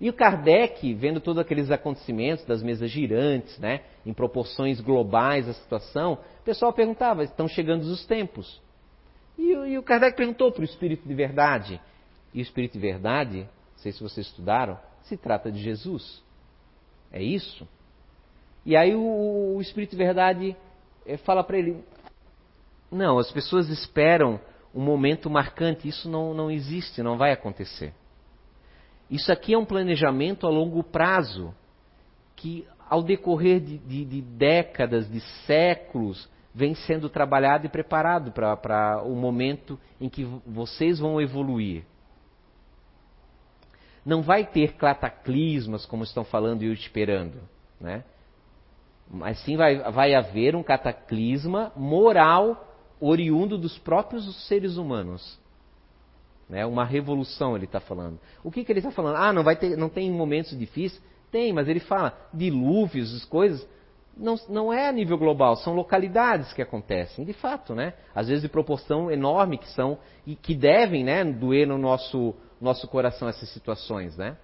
E o Kardec, vendo todos aqueles acontecimentos das mesas girantes, né, em proporções globais a situação, o pessoal perguntava: estão chegando os tempos? E, e o Kardec perguntou para o Espírito de Verdade. E o Espírito de Verdade, não sei se vocês estudaram, se trata de Jesus. É isso? E aí o, o Espírito de Verdade é, fala para ele: não, as pessoas esperam um momento marcante, isso não, não existe, não vai acontecer. Isso aqui é um planejamento a longo prazo, que ao decorrer de, de, de décadas, de séculos, vem sendo trabalhado e preparado para o momento em que vocês vão evoluir. Não vai ter cataclismas, como estão falando e esperando, né? mas sim vai, vai haver um cataclisma moral oriundo dos próprios seres humanos. Né? Uma revolução, ele está falando. O que, que ele está falando? Ah, não, vai ter, não tem momentos difíceis? Tem, mas ele fala dilúvios, as coisas. Não, não é a nível global, são localidades que acontecem, de fato, né? Às vezes de proporção enorme que são e que devem, né, doer no nosso, nosso coração essas situações, né?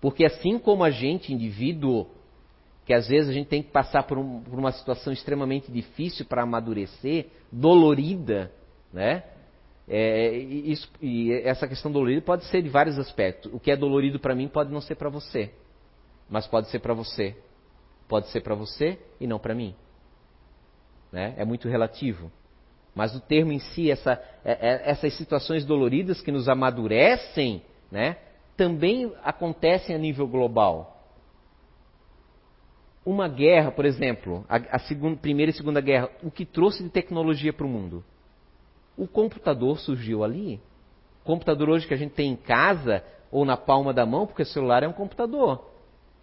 Porque assim como a gente, indivíduo, que às vezes a gente tem que passar por, um, por uma situação extremamente difícil para amadurecer, dolorida, né? É, isso, e essa questão dolorida pode ser de vários aspectos. O que é dolorido para mim pode não ser para você, mas pode ser para você. Pode ser para você e não para mim. Né? É muito relativo. Mas o termo em si, essa, é, é, essas situações doloridas que nos amadurecem, né, também acontecem a nível global uma guerra, por exemplo, a, a segunda, primeira e segunda guerra, o que trouxe de tecnologia para o mundo? O computador surgiu ali. O computador hoje que a gente tem em casa ou na palma da mão, porque o celular é um computador.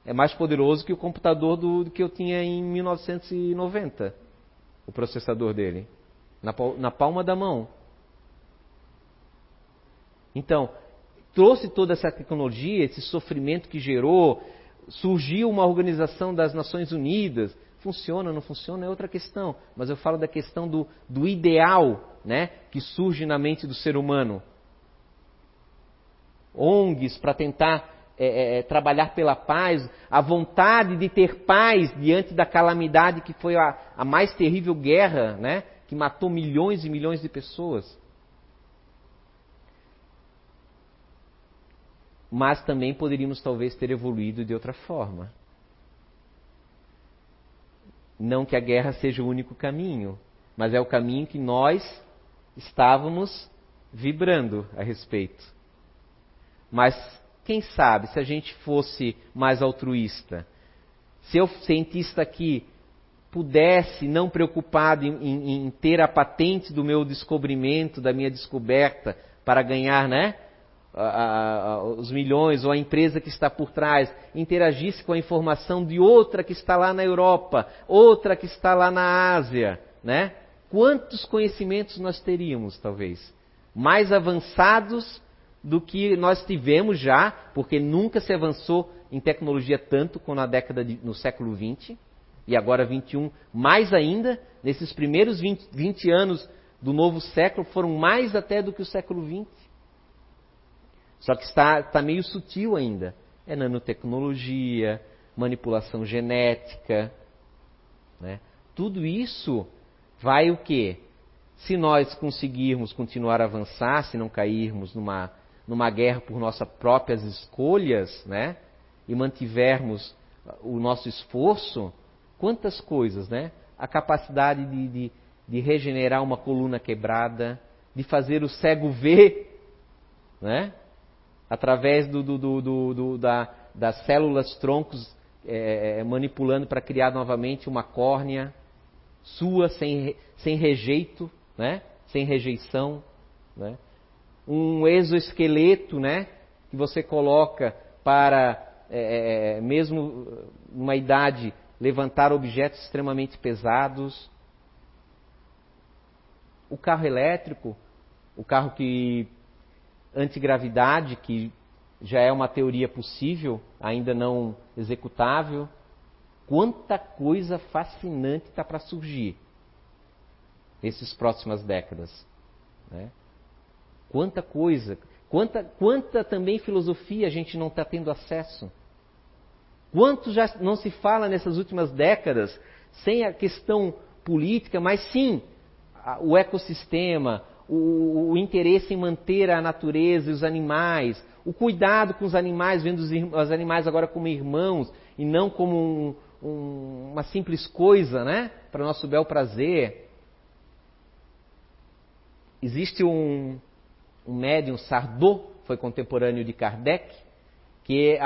É mais poderoso que o computador do, do que eu tinha em 1990, o processador dele. Na, na palma da mão. Então, trouxe toda essa tecnologia, esse sofrimento que gerou, surgiu uma organização das Nações Unidas. Funciona não funciona é outra questão. Mas eu falo da questão do, do ideal né, que surge na mente do ser humano. ONGs para tentar é, é, é, trabalhar pela paz, a vontade de ter paz diante da calamidade que foi a, a mais terrível guerra, né, que matou milhões e milhões de pessoas. mas também poderíamos talvez ter evoluído de outra forma. Não que a guerra seja o único caminho, mas é o caminho que nós estávamos vibrando a respeito. Mas quem sabe se a gente fosse mais altruísta, se eu, cientista aqui, pudesse, não preocupado em, em, em ter a patente do meu descobrimento, da minha descoberta, para ganhar, né? a, a, os milhões ou a empresa que está por trás interagisse com a informação de outra que está lá na Europa, outra que está lá na Ásia, né? Quantos conhecimentos nós teríamos, talvez? Mais avançados do que nós tivemos já, porque nunca se avançou em tecnologia tanto como na década de, no século XX e agora 21, mais ainda, nesses primeiros 20, 20 anos do novo século foram mais até do que o século XX. Só que está, está meio sutil ainda. É nanotecnologia, manipulação genética. Né? Tudo isso vai o quê? Se nós conseguirmos continuar a avançar, se não cairmos numa, numa guerra por nossas próprias escolhas, né? E mantivermos o nosso esforço, quantas coisas, né? A capacidade de, de, de regenerar uma coluna quebrada, de fazer o cego ver, né? através do, do, do, da, das células troncos é, é manipulando para criar novamente uma córnea sua sem, sem rejeito, né? sem rejeição. Né? Um exoesqueleto né? que você coloca para, é, é, é, mesmo numa idade, levantar objetos extremamente pesados. O carro elétrico, o carro que antigravidade, que já é uma teoria possível, ainda não executável. Quanta coisa fascinante está para surgir nessas próximas décadas. Né? Quanta coisa Quanta, quanta também filosofia a gente não está tendo acesso? Quanto já não se fala nessas últimas décadas, sem a questão política, mas sim o ecossistema, o, o, interesse em manter a natureza e os animais, o cuidado com os animais, vendo os, os animais agora como irmãos e não como um, um, uma simples coisa, né? Para nosso bel prazer. Existe um, um médium, Sardot, foi contemporâneo de Kardec, que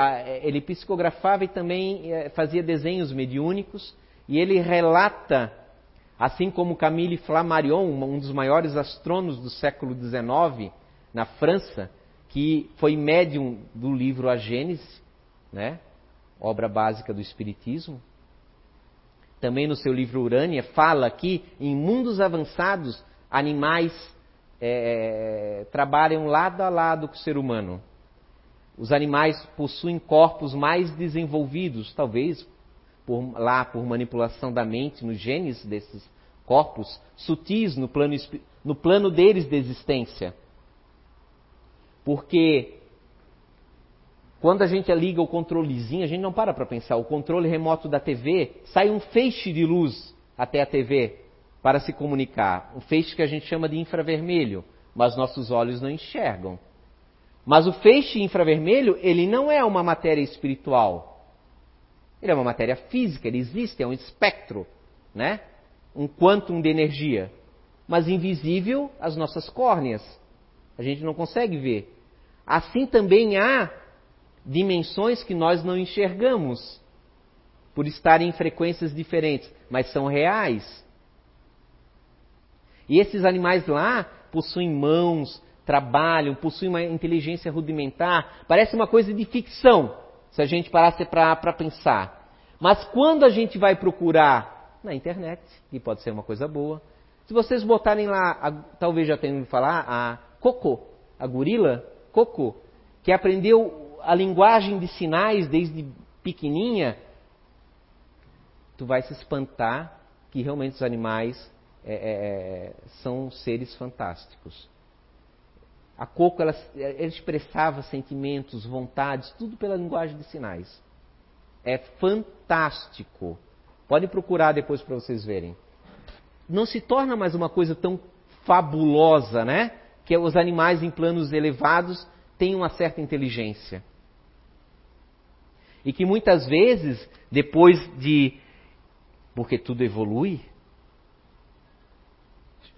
ele psicografava e também eh, fazia desenhos mediúnicos, e ele relata, assim como Camille Flammarion, um dos maiores astrônomos do século XIX, na França, que foi médium do livro A Gênese, né? Obra básica do Espiritismo. Também no seu livro Urânia, fala que em mundos avançados, animais é, trabalham lado a lado com o ser humano. Os animais possuem corpos mais desenvolvidos, talvez por, lá por manipulação da mente, nos genes desses corpos, sutis no plano, no plano deles de existência. Porque quando a gente liga o controlezinho, a gente não para para pensar. O controle remoto da TV sai um feixe de luz até a TV para se comunicar. Um feixe que a gente chama de infravermelho, mas nossos olhos não enxergam. Mas o feixe infravermelho, ele não é uma matéria espiritual. Ele é uma matéria física, ele existe, é um espectro, né? Um quantum de energia, mas invisível às nossas córneas. A gente não consegue ver. Assim também há dimensões que nós não enxergamos, por estarem em frequências diferentes, mas são reais. E esses animais lá possuem mãos, trabalham, possuem uma inteligência rudimentar. Parece uma coisa de ficção, se a gente parasse para pensar. Mas quando a gente vai procurar na internet, e pode ser uma coisa boa, se vocês botarem lá, a, talvez já tenham ouvido falar, a Coco, a gorila Coco, que aprendeu a linguagem de sinais desde pequenininha, tu vai se espantar que realmente os animais é, é, é, são seres fantásticos. A Coco ela, ela expressava sentimentos, vontades, tudo pela linguagem de sinais. É fantástico. Pode procurar depois para vocês verem. Não se torna mais uma coisa tão fabulosa, né? Que os animais em planos elevados têm uma certa inteligência. E que muitas vezes, depois de. Porque tudo evolui,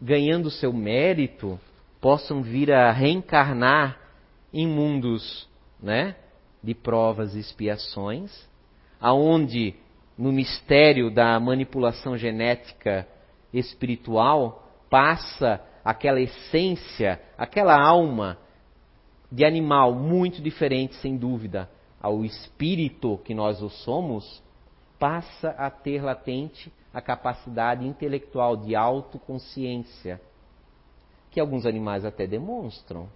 ganhando seu mérito, possam vir a reencarnar em mundos né, de provas e expiações, aonde no mistério da manipulação genética espiritual passa aquela essência, aquela alma de animal muito diferente, sem dúvida, ao espírito que nós o somos, passa a ter latente a capacidade intelectual de autoconsciência, que alguns animais até demonstram.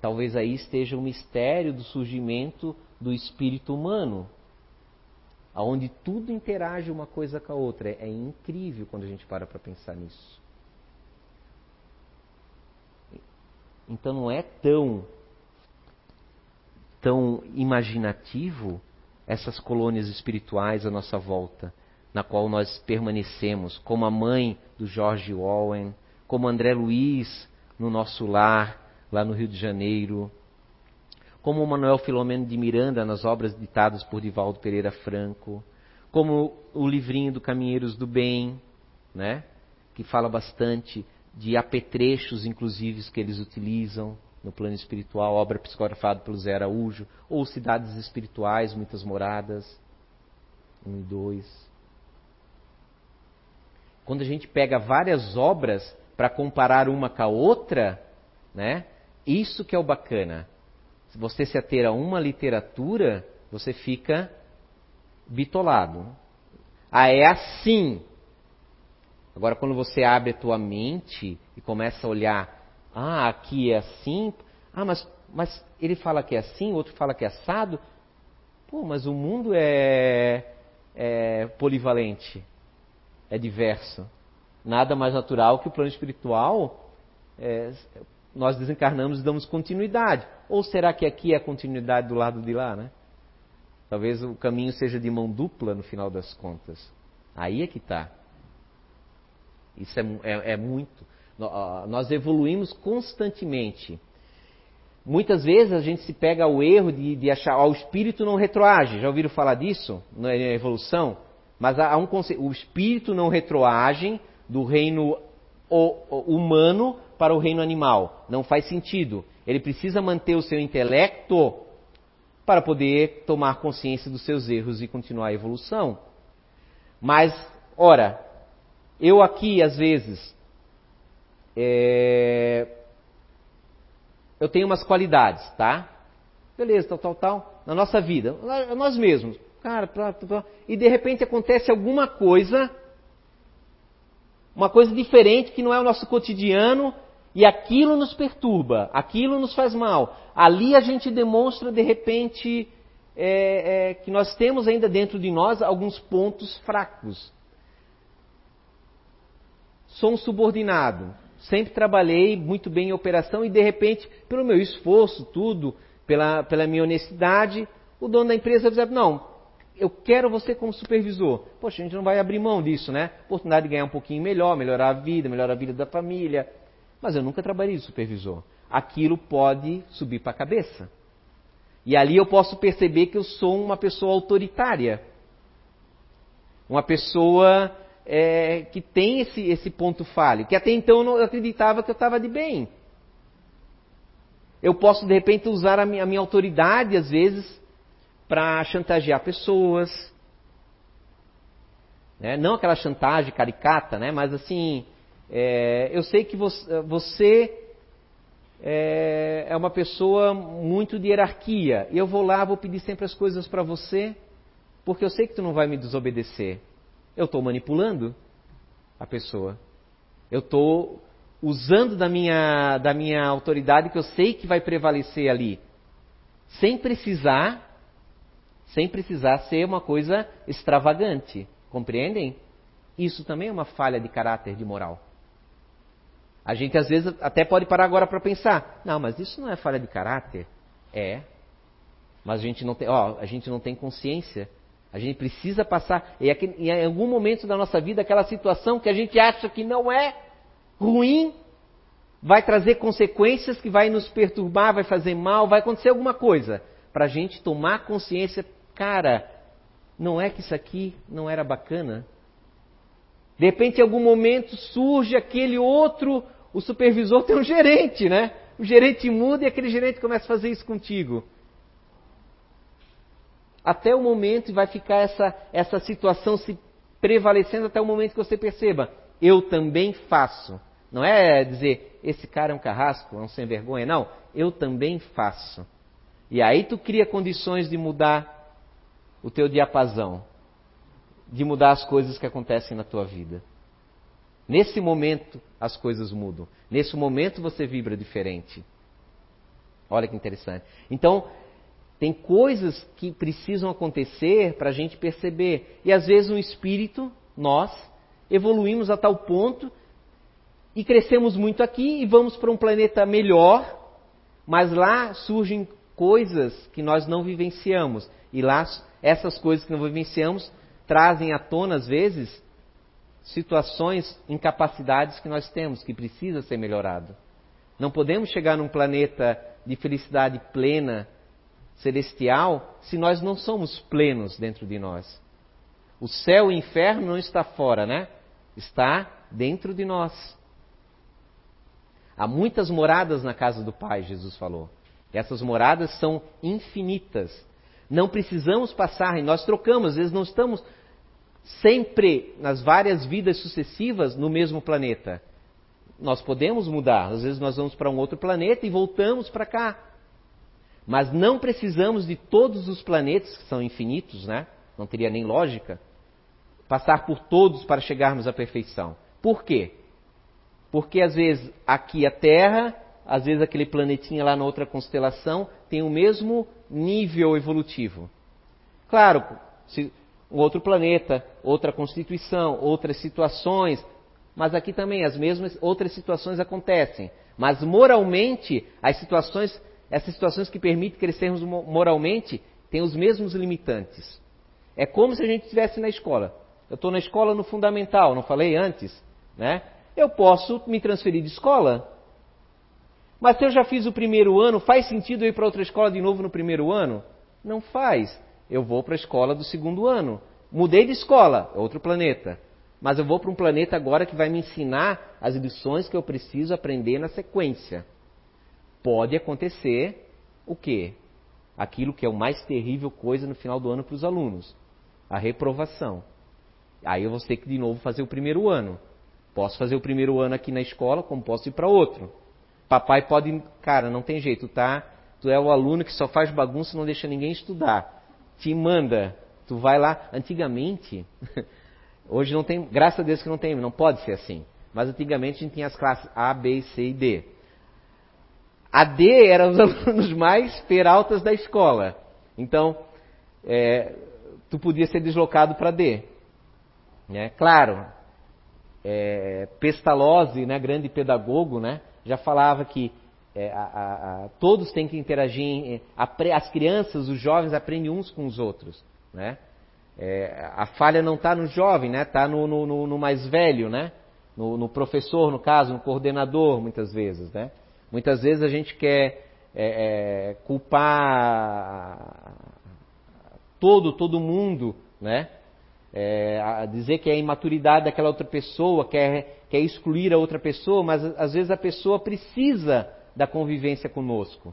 Talvez aí esteja o mistério do surgimento do espírito humano, aonde tudo interage uma coisa com a outra. É, incrível quando a gente para para pensar nisso. Então não é tão tão imaginativo essas colônias espirituais à nossa volta, na qual nós permanecemos, como a mãe do George Owen, como André Luiz no nosso lar, lá no Rio de Janeiro, como o Manuel Filomeno de Miranda nas obras ditadas por Divaldo Pereira Franco, como o livrinho do Caminheiros do Bem, né, que fala bastante de apetrechos, inclusive, que eles utilizam no plano espiritual, obra psicografada pelo Zé Araújo, ou Cidades Espirituais, Muitas Moradas, 1 e 2. Quando a gente pega várias obras para comparar uma com a outra, né? Isso que é o bacana. Se você se ater a uma literatura, você fica bitolado. Ah, é assim. Agora, quando você abre a tua mente e começa a olhar ah, aqui é assim. Ah, mas, mas ele fala que é assim, outro fala que é assado. Pô, mas o mundo é, é polivalente, é diverso. Nada mais natural que o plano espiritual é, nós desencarnamos e damos continuidade. Ou será que aqui é a continuidade do lado de lá, né? Talvez o caminho seja de mão dupla no final das contas. Aí é que está. Isso é, é, é muito. Nós evoluímos constantemente. Muitas vezes a gente se pega ao erro de, de achar, ó, o espírito não retroage. Já ouviram falar disso na evolução? Mas há um conceito, o espírito não retroage do reino humano para o reino animal. Não faz sentido. Ele precisa manter o seu intelecto para poder tomar consciência dos seus erros e continuar a evolução. Mas, ora, eu aqui, às vezes, é... eu tenho umas qualidades, tá? Beleza, tal, tal, tal, na nossa vida, nós mesmos. Cara, e de repente acontece alguma coisa, uma coisa diferente que não é o nosso cotidiano, e aquilo nos perturba, aquilo nos faz mal. Ali a gente demonstra, de repente, é, é, que nós temos ainda dentro de nós alguns pontos fracos. Sou um subordinado, sempre trabalhei muito bem em operação e, de repente, pelo meu esforço, tudo, pela, pela minha honestidade, o dono da empresa diz: Não, eu quero você como supervisor. Poxa, a gente não vai abrir mão disso, né? Oportunidade de ganhar um pouquinho melhor, melhorar a vida, melhorar a vida da família mas eu nunca trabalhei de supervisor. Aquilo pode subir para a cabeça. E ali eu posso perceber que eu sou uma pessoa autoritária. Uma pessoa é, que tem esse, esse ponto falho, que até então eu não acreditava que eu estava de bem. Eu posso, de repente, usar a minha, a minha autoridade, às vezes, para chantagear pessoas. Né? Não aquela chantagem caricata, né? mas assim, é, eu sei que você, você é, é, uma pessoa muito de hierarquia. E eu vou lá, vou pedir sempre as coisas para você, porque eu sei que tu não vai me desobedecer. Eu estou manipulando a pessoa. Eu estou usando da minha, da minha autoridade que eu sei que vai prevalecer ali. Sem precisar, sem precisar ser uma coisa extravagante. Compreendem? Isso também é uma falha de caráter, de moral. A gente às vezes até pode parar agora para pensar, não, mas isso não é falha de caráter. É. Mas a gente não tem, ó, a gente não tem consciência. A gente precisa passar e em algum momento da nossa vida aquela situação que a gente acha que não é ruim vai trazer consequências que vai nos perturbar, vai fazer mal, vai acontecer alguma coisa para a gente tomar consciência, cara, não é que isso aqui não era bacana. De repente, em algum momento surge aquele outro o supervisor tem um gerente, né? O gerente muda e aquele gerente começa a fazer isso contigo. Até o momento vai ficar essa, essa situação se prevalecendo até o momento que você perceba, eu também faço. Não é dizer, esse cara é um carrasco, é um sem vergonha, não. Eu também faço. E aí tu cria condições de mudar o teu diapasão, de mudar as coisas que acontecem na tua vida. Nesse momento as coisas mudam. Nesse momento você vibra diferente. Olha que interessante. Então, tem coisas que precisam acontecer para a gente perceber. E às vezes o espírito, nós, evoluímos a tal ponto e crescemos muito aqui e vamos para um planeta melhor, mas lá surgem coisas que nós não vivenciamos. E lá, essas coisas que não vivenciamos trazem à tona, às vezes, situações, incapacidades que nós temos, que precisa ser melhorado. Não podemos chegar num planeta de felicidade plena, celestial, se nós não somos plenos dentro de nós. O céu e o inferno não está fora, né? Está dentro de nós. Há muitas moradas na casa do Pai, Jesus falou. Essas moradas são infinitas. Não precisamos passar, e nós trocamos, às vezes não estamos sempre nas várias vidas sucessivas no mesmo planeta. Nós podemos mudar, às vezes nós vamos para um outro planeta e voltamos para cá. Mas não precisamos de todos os planetas, que são infinitos, né? Não teria nem lógica, passar por todos para chegarmos à perfeição. Por quê? Porque às vezes aqui a Terra, às vezes aquele planetinha lá na outra constelação tem o mesmo nível evolutivo. Claro, se, um outro planeta, outra constituição, outras situações, mas aqui também as mesmas outras situações acontecem. Mas moralmente, as situações, essas situações que permitem crescermos moralmente, têm os mesmos limitantes. É como se a gente estivesse na escola. Eu estou na escola no fundamental, não falei antes, né? Eu posso me transferir de escola. Mas se eu já fiz o primeiro ano, faz sentido eu ir para outra escola de novo no primeiro ano? Não faz. Eu vou para a escola do segundo ano. Mudei de escola, é outro planeta. Mas eu vou para um planeta agora que vai me ensinar as lições que eu preciso aprender na sequência. Pode acontecer o quê? Aquilo que é o mais terrível coisa no final do ano para os alunos: a reprovação. Aí eu vou ter que de novo fazer o primeiro ano. Posso fazer o primeiro ano aqui na escola, como posso ir para outro. Papai pode, cara, não tem jeito, tá? Tu é o aluno que só faz bagunça e não deixa ninguém estudar. Te manda, tu vai lá. Antigamente, hoje não tem, graças a Deus que não tem, não pode ser assim. Mas antigamente a gente tinha as classes A, B, C e D. A D eram os alunos mais peraltas da escola. Então, é, tu podia ser deslocado para D. Né? Claro, é, Pestalozzi, né, grande pedagogo, né, já falava que é, a, a, todos têm que interagir, as crianças, os jovens aprendem uns com os outros. Né? É, a falha não está no jovem, está né? Tá no, no, no, mais velho, né? No, no, professor, no caso, no coordenador, muitas vezes. Né? Muitas vezes a gente quer é, é, culpar todo, todo mundo, né? É, dizer que é a imaturidade daquela outra pessoa, quer, quer excluir a outra pessoa, mas às vezes a pessoa precisa da convivência conosco.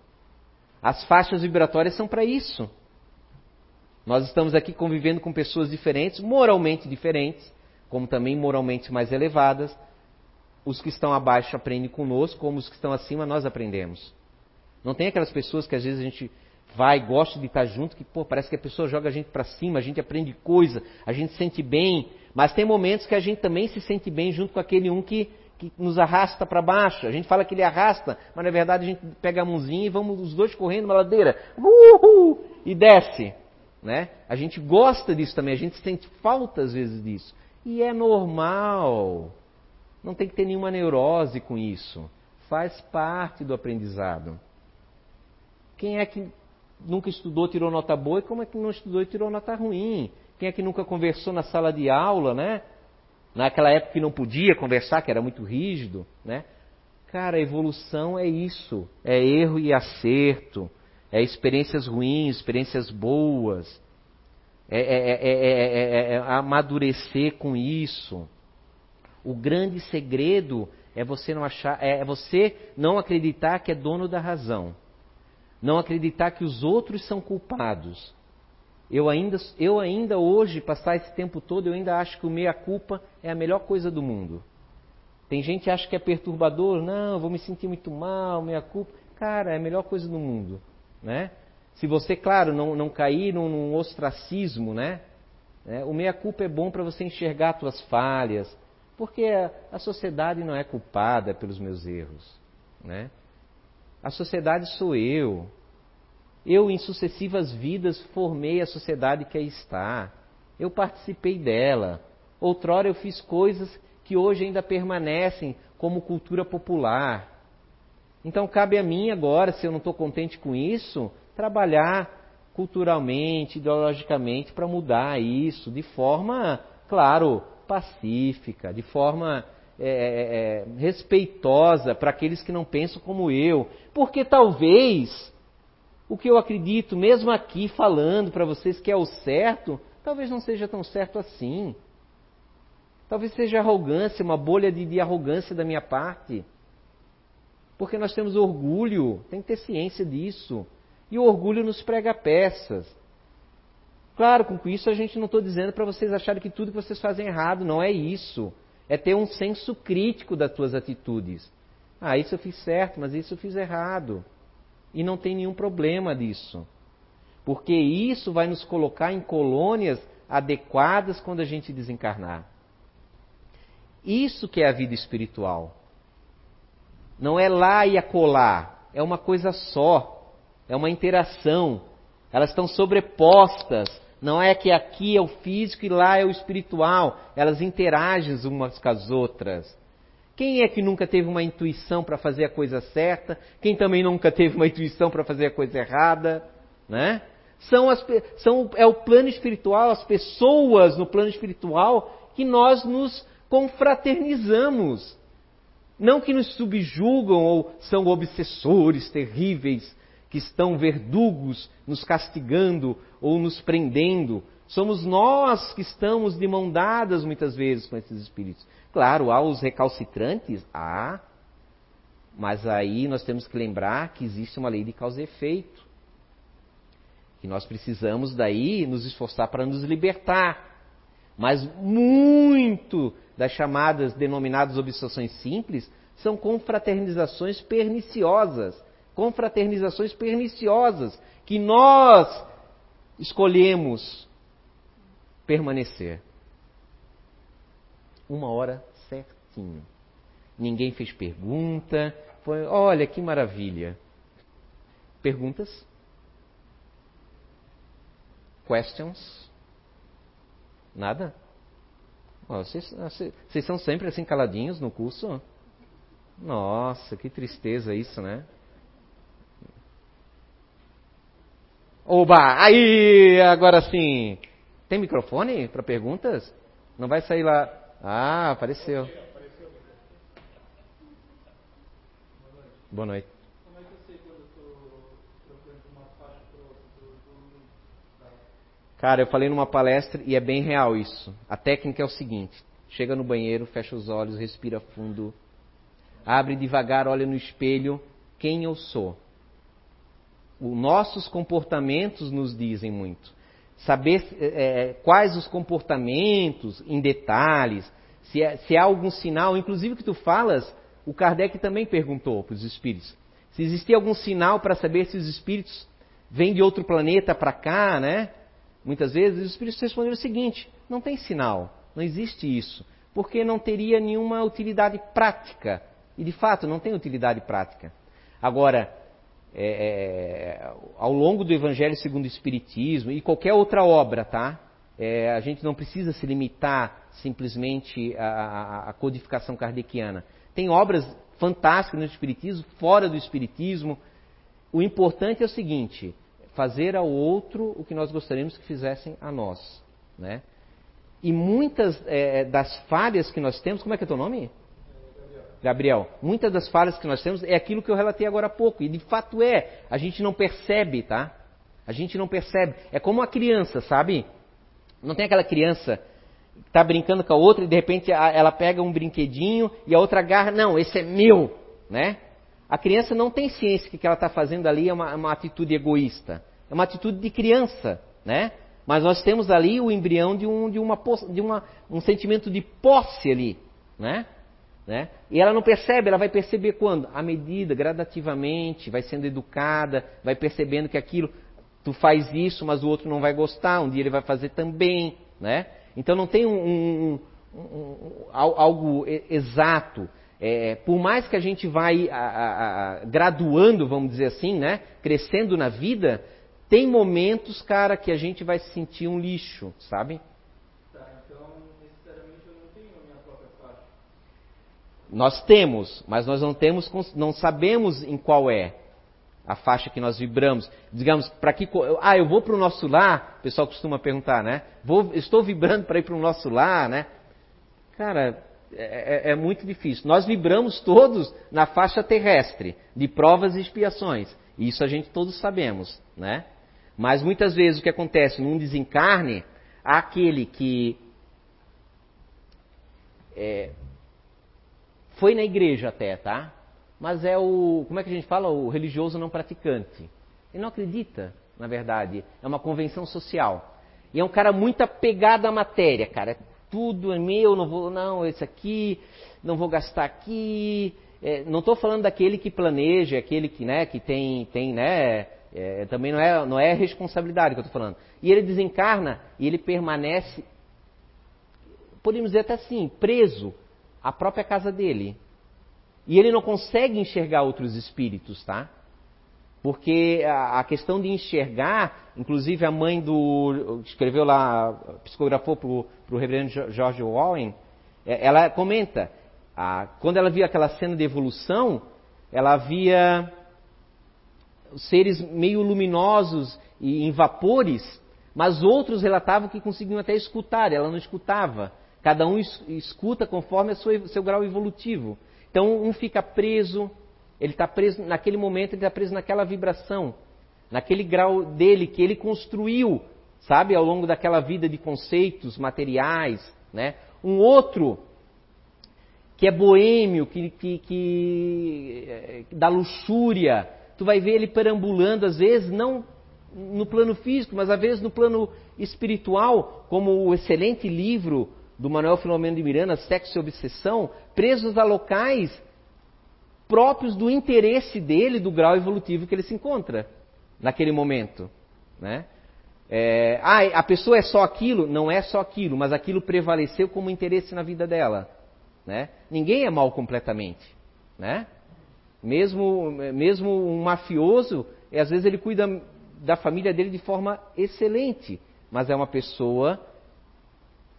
As faixas vibratórias são para isso. Nós estamos aqui convivendo com pessoas diferentes, moralmente diferentes, como também moralmente mais elevadas. Os que estão abaixo aprendem conosco, como os que estão acima nós aprendemos. Não tem aquelas pessoas que às vezes a gente vai, gosta de estar junto, que pô, parece que a pessoa joga a gente para cima, a gente aprende coisa, a gente se sente bem, mas tem momentos que a gente também se sente bem junto com aquele um que, que nos arrasta para baixo. A gente fala que ele arrasta, mas na verdade a gente pega a mãozinha e vamos os dois correndo na ladeira, uhul, e desce. Né? A gente gosta disso também, a gente sente falta às vezes disso. E é normal. Não tem que ter nenhuma neurose com isso. Faz parte do aprendizado. Quem é que nunca estudou, tirou nota boa, e como é que não estudou e tirou nota ruim? Quem é que nunca conversou na sala de aula, né? Naquela época que não podia conversar, que era muito rígido, né? Cara, a evolução é isso, é erro e acerto, é experiências ruins, experiências boas, é, é, é, é amadurecer com isso. O grande segredo é você não achar, é você não acreditar que é dono da razão não acreditar que os outros são culpados. Eu ainda, eu ainda hoje, passar esse tempo todo, eu ainda acho que o meia-culpa é a melhor coisa do mundo. Tem gente que acha que é perturbador, não, vou me sentir muito mal, meia-culpa. Cara, é a melhor coisa do mundo, né? Se você, claro, não, não cair num, num ostracismo, né? É, o meia-culpa é bom para você enxergar suas falhas, porque a, sociedade não é culpada pelos meus erros, né? A sociedade sou eu. Eu, em sucessivas vidas, formei a sociedade que aí está. Eu participei dela. Outrora eu fiz coisas que hoje ainda permanecem como cultura popular. Então cabe a mim agora, se eu não estou contente com isso, trabalhar culturalmente, ideologicamente, para mudar isso de forma, claro, pacífica, de forma é, é, é, respeitosa para aqueles que não pensam como eu. Porque talvez o que eu acredito, mesmo aqui falando para vocês que é o certo, talvez não seja tão certo assim. Talvez seja arrogância, uma bolha de, de arrogância da minha parte. Porque nós temos orgulho, tem que ter ciência disso. E o orgulho nos prega peças. Claro, com isso a gente não estou dizendo para vocês acharem que tudo que vocês fazem é errado, não é isso é ter um senso crítico das tuas atitudes. Ah, isso eu fiz certo, mas isso eu fiz errado. E não tem nenhum problema disso. Porque isso vai nos colocar em colônias adequadas quando a gente desencarnar. Isso que é a vida espiritual. Não é lá e acolá, é uma coisa só, é uma interação. Elas estão sobrepostas não é que aqui é o físico e lá é o espiritual. Elas interagem umas com as outras. Quem é que nunca teve uma intuição para fazer a coisa certa? Quem também nunca teve uma intuição para fazer a coisa errada? Né? São, as, são é o plano espiritual, as pessoas no plano espiritual que nós nos confraternizamos. Não que nos subjugam ou são obsessores terríveis que estão verdugos nos castigando ou nos prendendo. Somos nós que estamos de mão dadas muitas vezes com esses espíritos. Claro, há os recalcitrantes, há, mas aí nós temos que lembrar que existe uma lei de causa e efeito. Que nós precisamos daí nos esforçar para nos libertar. Mas muito das chamadas denominadas obsessões simples são confraternizações perniciosas. Confraternizações perniciosas que nós escolhemos permanecer. Uma hora certinho. Ninguém fez pergunta. Foi, olha que maravilha. Perguntas? Questions? Nada? vocês, vocês são sempre assim caladinhos no curso? Nossa, que tristeza isso, né? Oba! Aí, agora sim. Tem microfone para perguntas? Não vai sair lá. Ah, apareceu. Boa noite. Cara, eu falei numa palestra e é bem real isso. A técnica é o seguinte: chega no banheiro, fecha os olhos, respira fundo, abre devagar, olha no espelho, quem eu sou. Os nossos comportamentos nos dizem muito. Saber é, quais os comportamentos em detalhes, se, é, se há algum sinal, inclusive que tu falas, o Kardec também perguntou para os espíritos. Se existia algum sinal para saber se os espíritos vêm de outro planeta para cá, né? Muitas vezes os espíritos responderam o seguinte: não tem sinal, não existe isso, porque não teria nenhuma utilidade prática. E de fato não tem utilidade prática. Agora, é, é, ao longo do Evangelho segundo o Espiritismo e qualquer outra obra, tá? É, a gente não precisa se limitar simplesmente à, à codificação kardeciana. Tem obras fantásticas no Espiritismo, fora do Espiritismo. O importante é o seguinte: fazer ao outro o que nós gostaríamos que fizessem a nós. Né? E muitas é, das falhas que nós temos, como é que é teu nome? Gabriel, muitas das falhas que nós temos é aquilo que eu relatei agora há pouco, e de fato é, a gente não percebe, tá? A gente não percebe. É como uma criança, sabe? Não tem aquela criança que está brincando com a outra e de repente ela pega um brinquedinho e a outra agarra, não, esse é meu, né? A criança não tem ciência que o que ela está fazendo ali é uma, uma, atitude egoísta. É uma atitude de criança, né? Mas nós temos ali o embrião de um, de uma, de uma, um sentimento de posse ali, né? Né? E ela não percebe, ela vai perceber quando? À medida, gradativamente, vai sendo educada, vai percebendo que aquilo, tu faz isso, mas o outro não vai gostar, um dia ele vai fazer também, né? Então não tem um, um, um, algo exato. É, por mais que a gente vai a, a, a, graduando, vamos dizer assim, né, crescendo na vida, tem momentos, cara, que a gente vai se sentir um lixo, sabe? Tá, então necessariamente eu não tenho a minha própria faixa. Nós temos, mas nós não temos, não sabemos em qual é a faixa que nós vibramos. Digamos, para que. Ah, eu vou para o nosso lar, o pessoal costuma perguntar, né? Vou, estou vibrando para ir para o nosso lar, né? Cara, é, é, é, muito difícil. Nós vibramos todos na faixa terrestre, de provas e expiações. Isso a gente todos sabemos, né? Mas muitas vezes o que acontece num desencarne, aquele que é, foi na igreja até, tá? Mas é o, como é que a gente fala? O religioso não praticante. Ele não acredita, na verdade. É uma convenção social. E é um cara muito apegado à matéria, cara tudo é meu, não vou, não, esse aqui, não vou gastar aqui. É, não estou falando daquele que planeja, aquele que, né, que tem, tem, né, é, também não é, não é responsabilidade que eu estou falando. E ele desencarna e ele permanece, podemos dizer até assim, preso à própria casa dele. E ele não consegue enxergar outros espíritos, tá? Porque a, questão de enxergar, inclusive a mãe do. escreveu lá, psicografou para o reverendo George Owen, é, ela comenta: a, quando ela via aquela cena de evolução, ela via seres meio luminosos e em vapores, mas outros relatavam que conseguiam até escutar, ela não escutava. Cada um escuta conforme o seu grau evolutivo. Então um fica preso, ele está preso, naquele momento ele está preso naquela vibração, naquele grau dele que ele construiu, sabe, ao longo daquela vida de conceitos materiais, né? Um outro que é boêmio, que, que, que é, da luxúria, tu vai ver ele perambulando às vezes não no plano físico, mas às vezes no plano espiritual, como o excelente livro do Manuel Filomeno de Miranda, Sexo e Obsessão, presos a locais próprios do interesse dele, do grau evolutivo que ele se encontra naquele momento. Né? É, ah, a pessoa é só aquilo? Não é só aquilo, mas aquilo prevaleceu como interesse na vida dela. Né? Ninguém é mal completamente. Né? Mesmo, mesmo um mafioso, às vezes ele cuida da família dele de forma excelente, mas é uma pessoa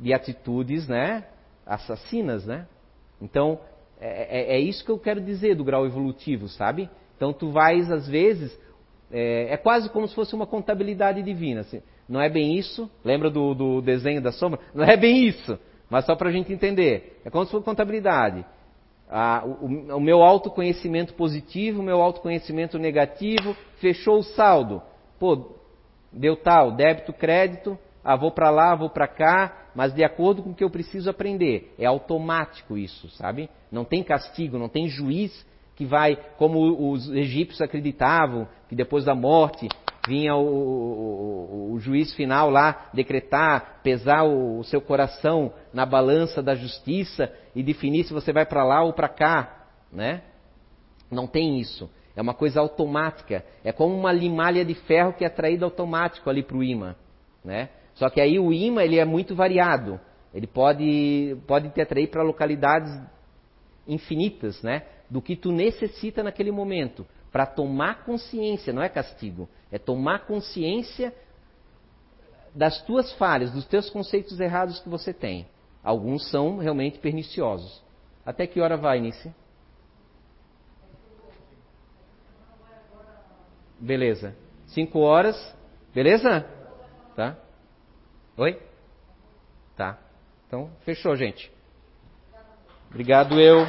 de atitudes, né, assassinas, né? Então, é, é, é, isso que eu quero dizer do grau evolutivo, sabe? Então, tu vais, às vezes, é, é quase como se fosse uma contabilidade divina. Assim. Não é bem isso? Lembra do, do desenho da sombra? Não é bem isso, mas só para a gente entender. É como se fosse contabilidade. Ah, o, o meu autoconhecimento positivo, o meu autoconhecimento negativo, fechou o saldo. Pô, deu tal, débito, crédito, ah, vou para lá, vou para cá, mas de acordo com o que eu preciso aprender. É automático isso, sabe? Não tem castigo, não tem juiz que vai, como os egípcios acreditavam, que depois da morte vinha o, o, o juiz final lá decretar, pesar o, o seu coração na balança da justiça e definir se você vai para lá ou para cá, né? Não tem isso. É uma coisa automática. É como uma limalha de ferro que é atraída automático ali para o imã, né? Só que aí o imã ele é muito variado. Ele pode, pode te atrair para localidades infinitas, né? Do que tu necessita naquele momento. Para tomar consciência, não é castigo. É tomar consciência das tuas falhas, dos teus conceitos errados que você tem. Alguns são realmente perniciosos. Até que hora vai, Nice? Beleza. Cinco horas. Beleza? Tá? Oi? Tá. Então, fechou, gente. Obrigado, eu.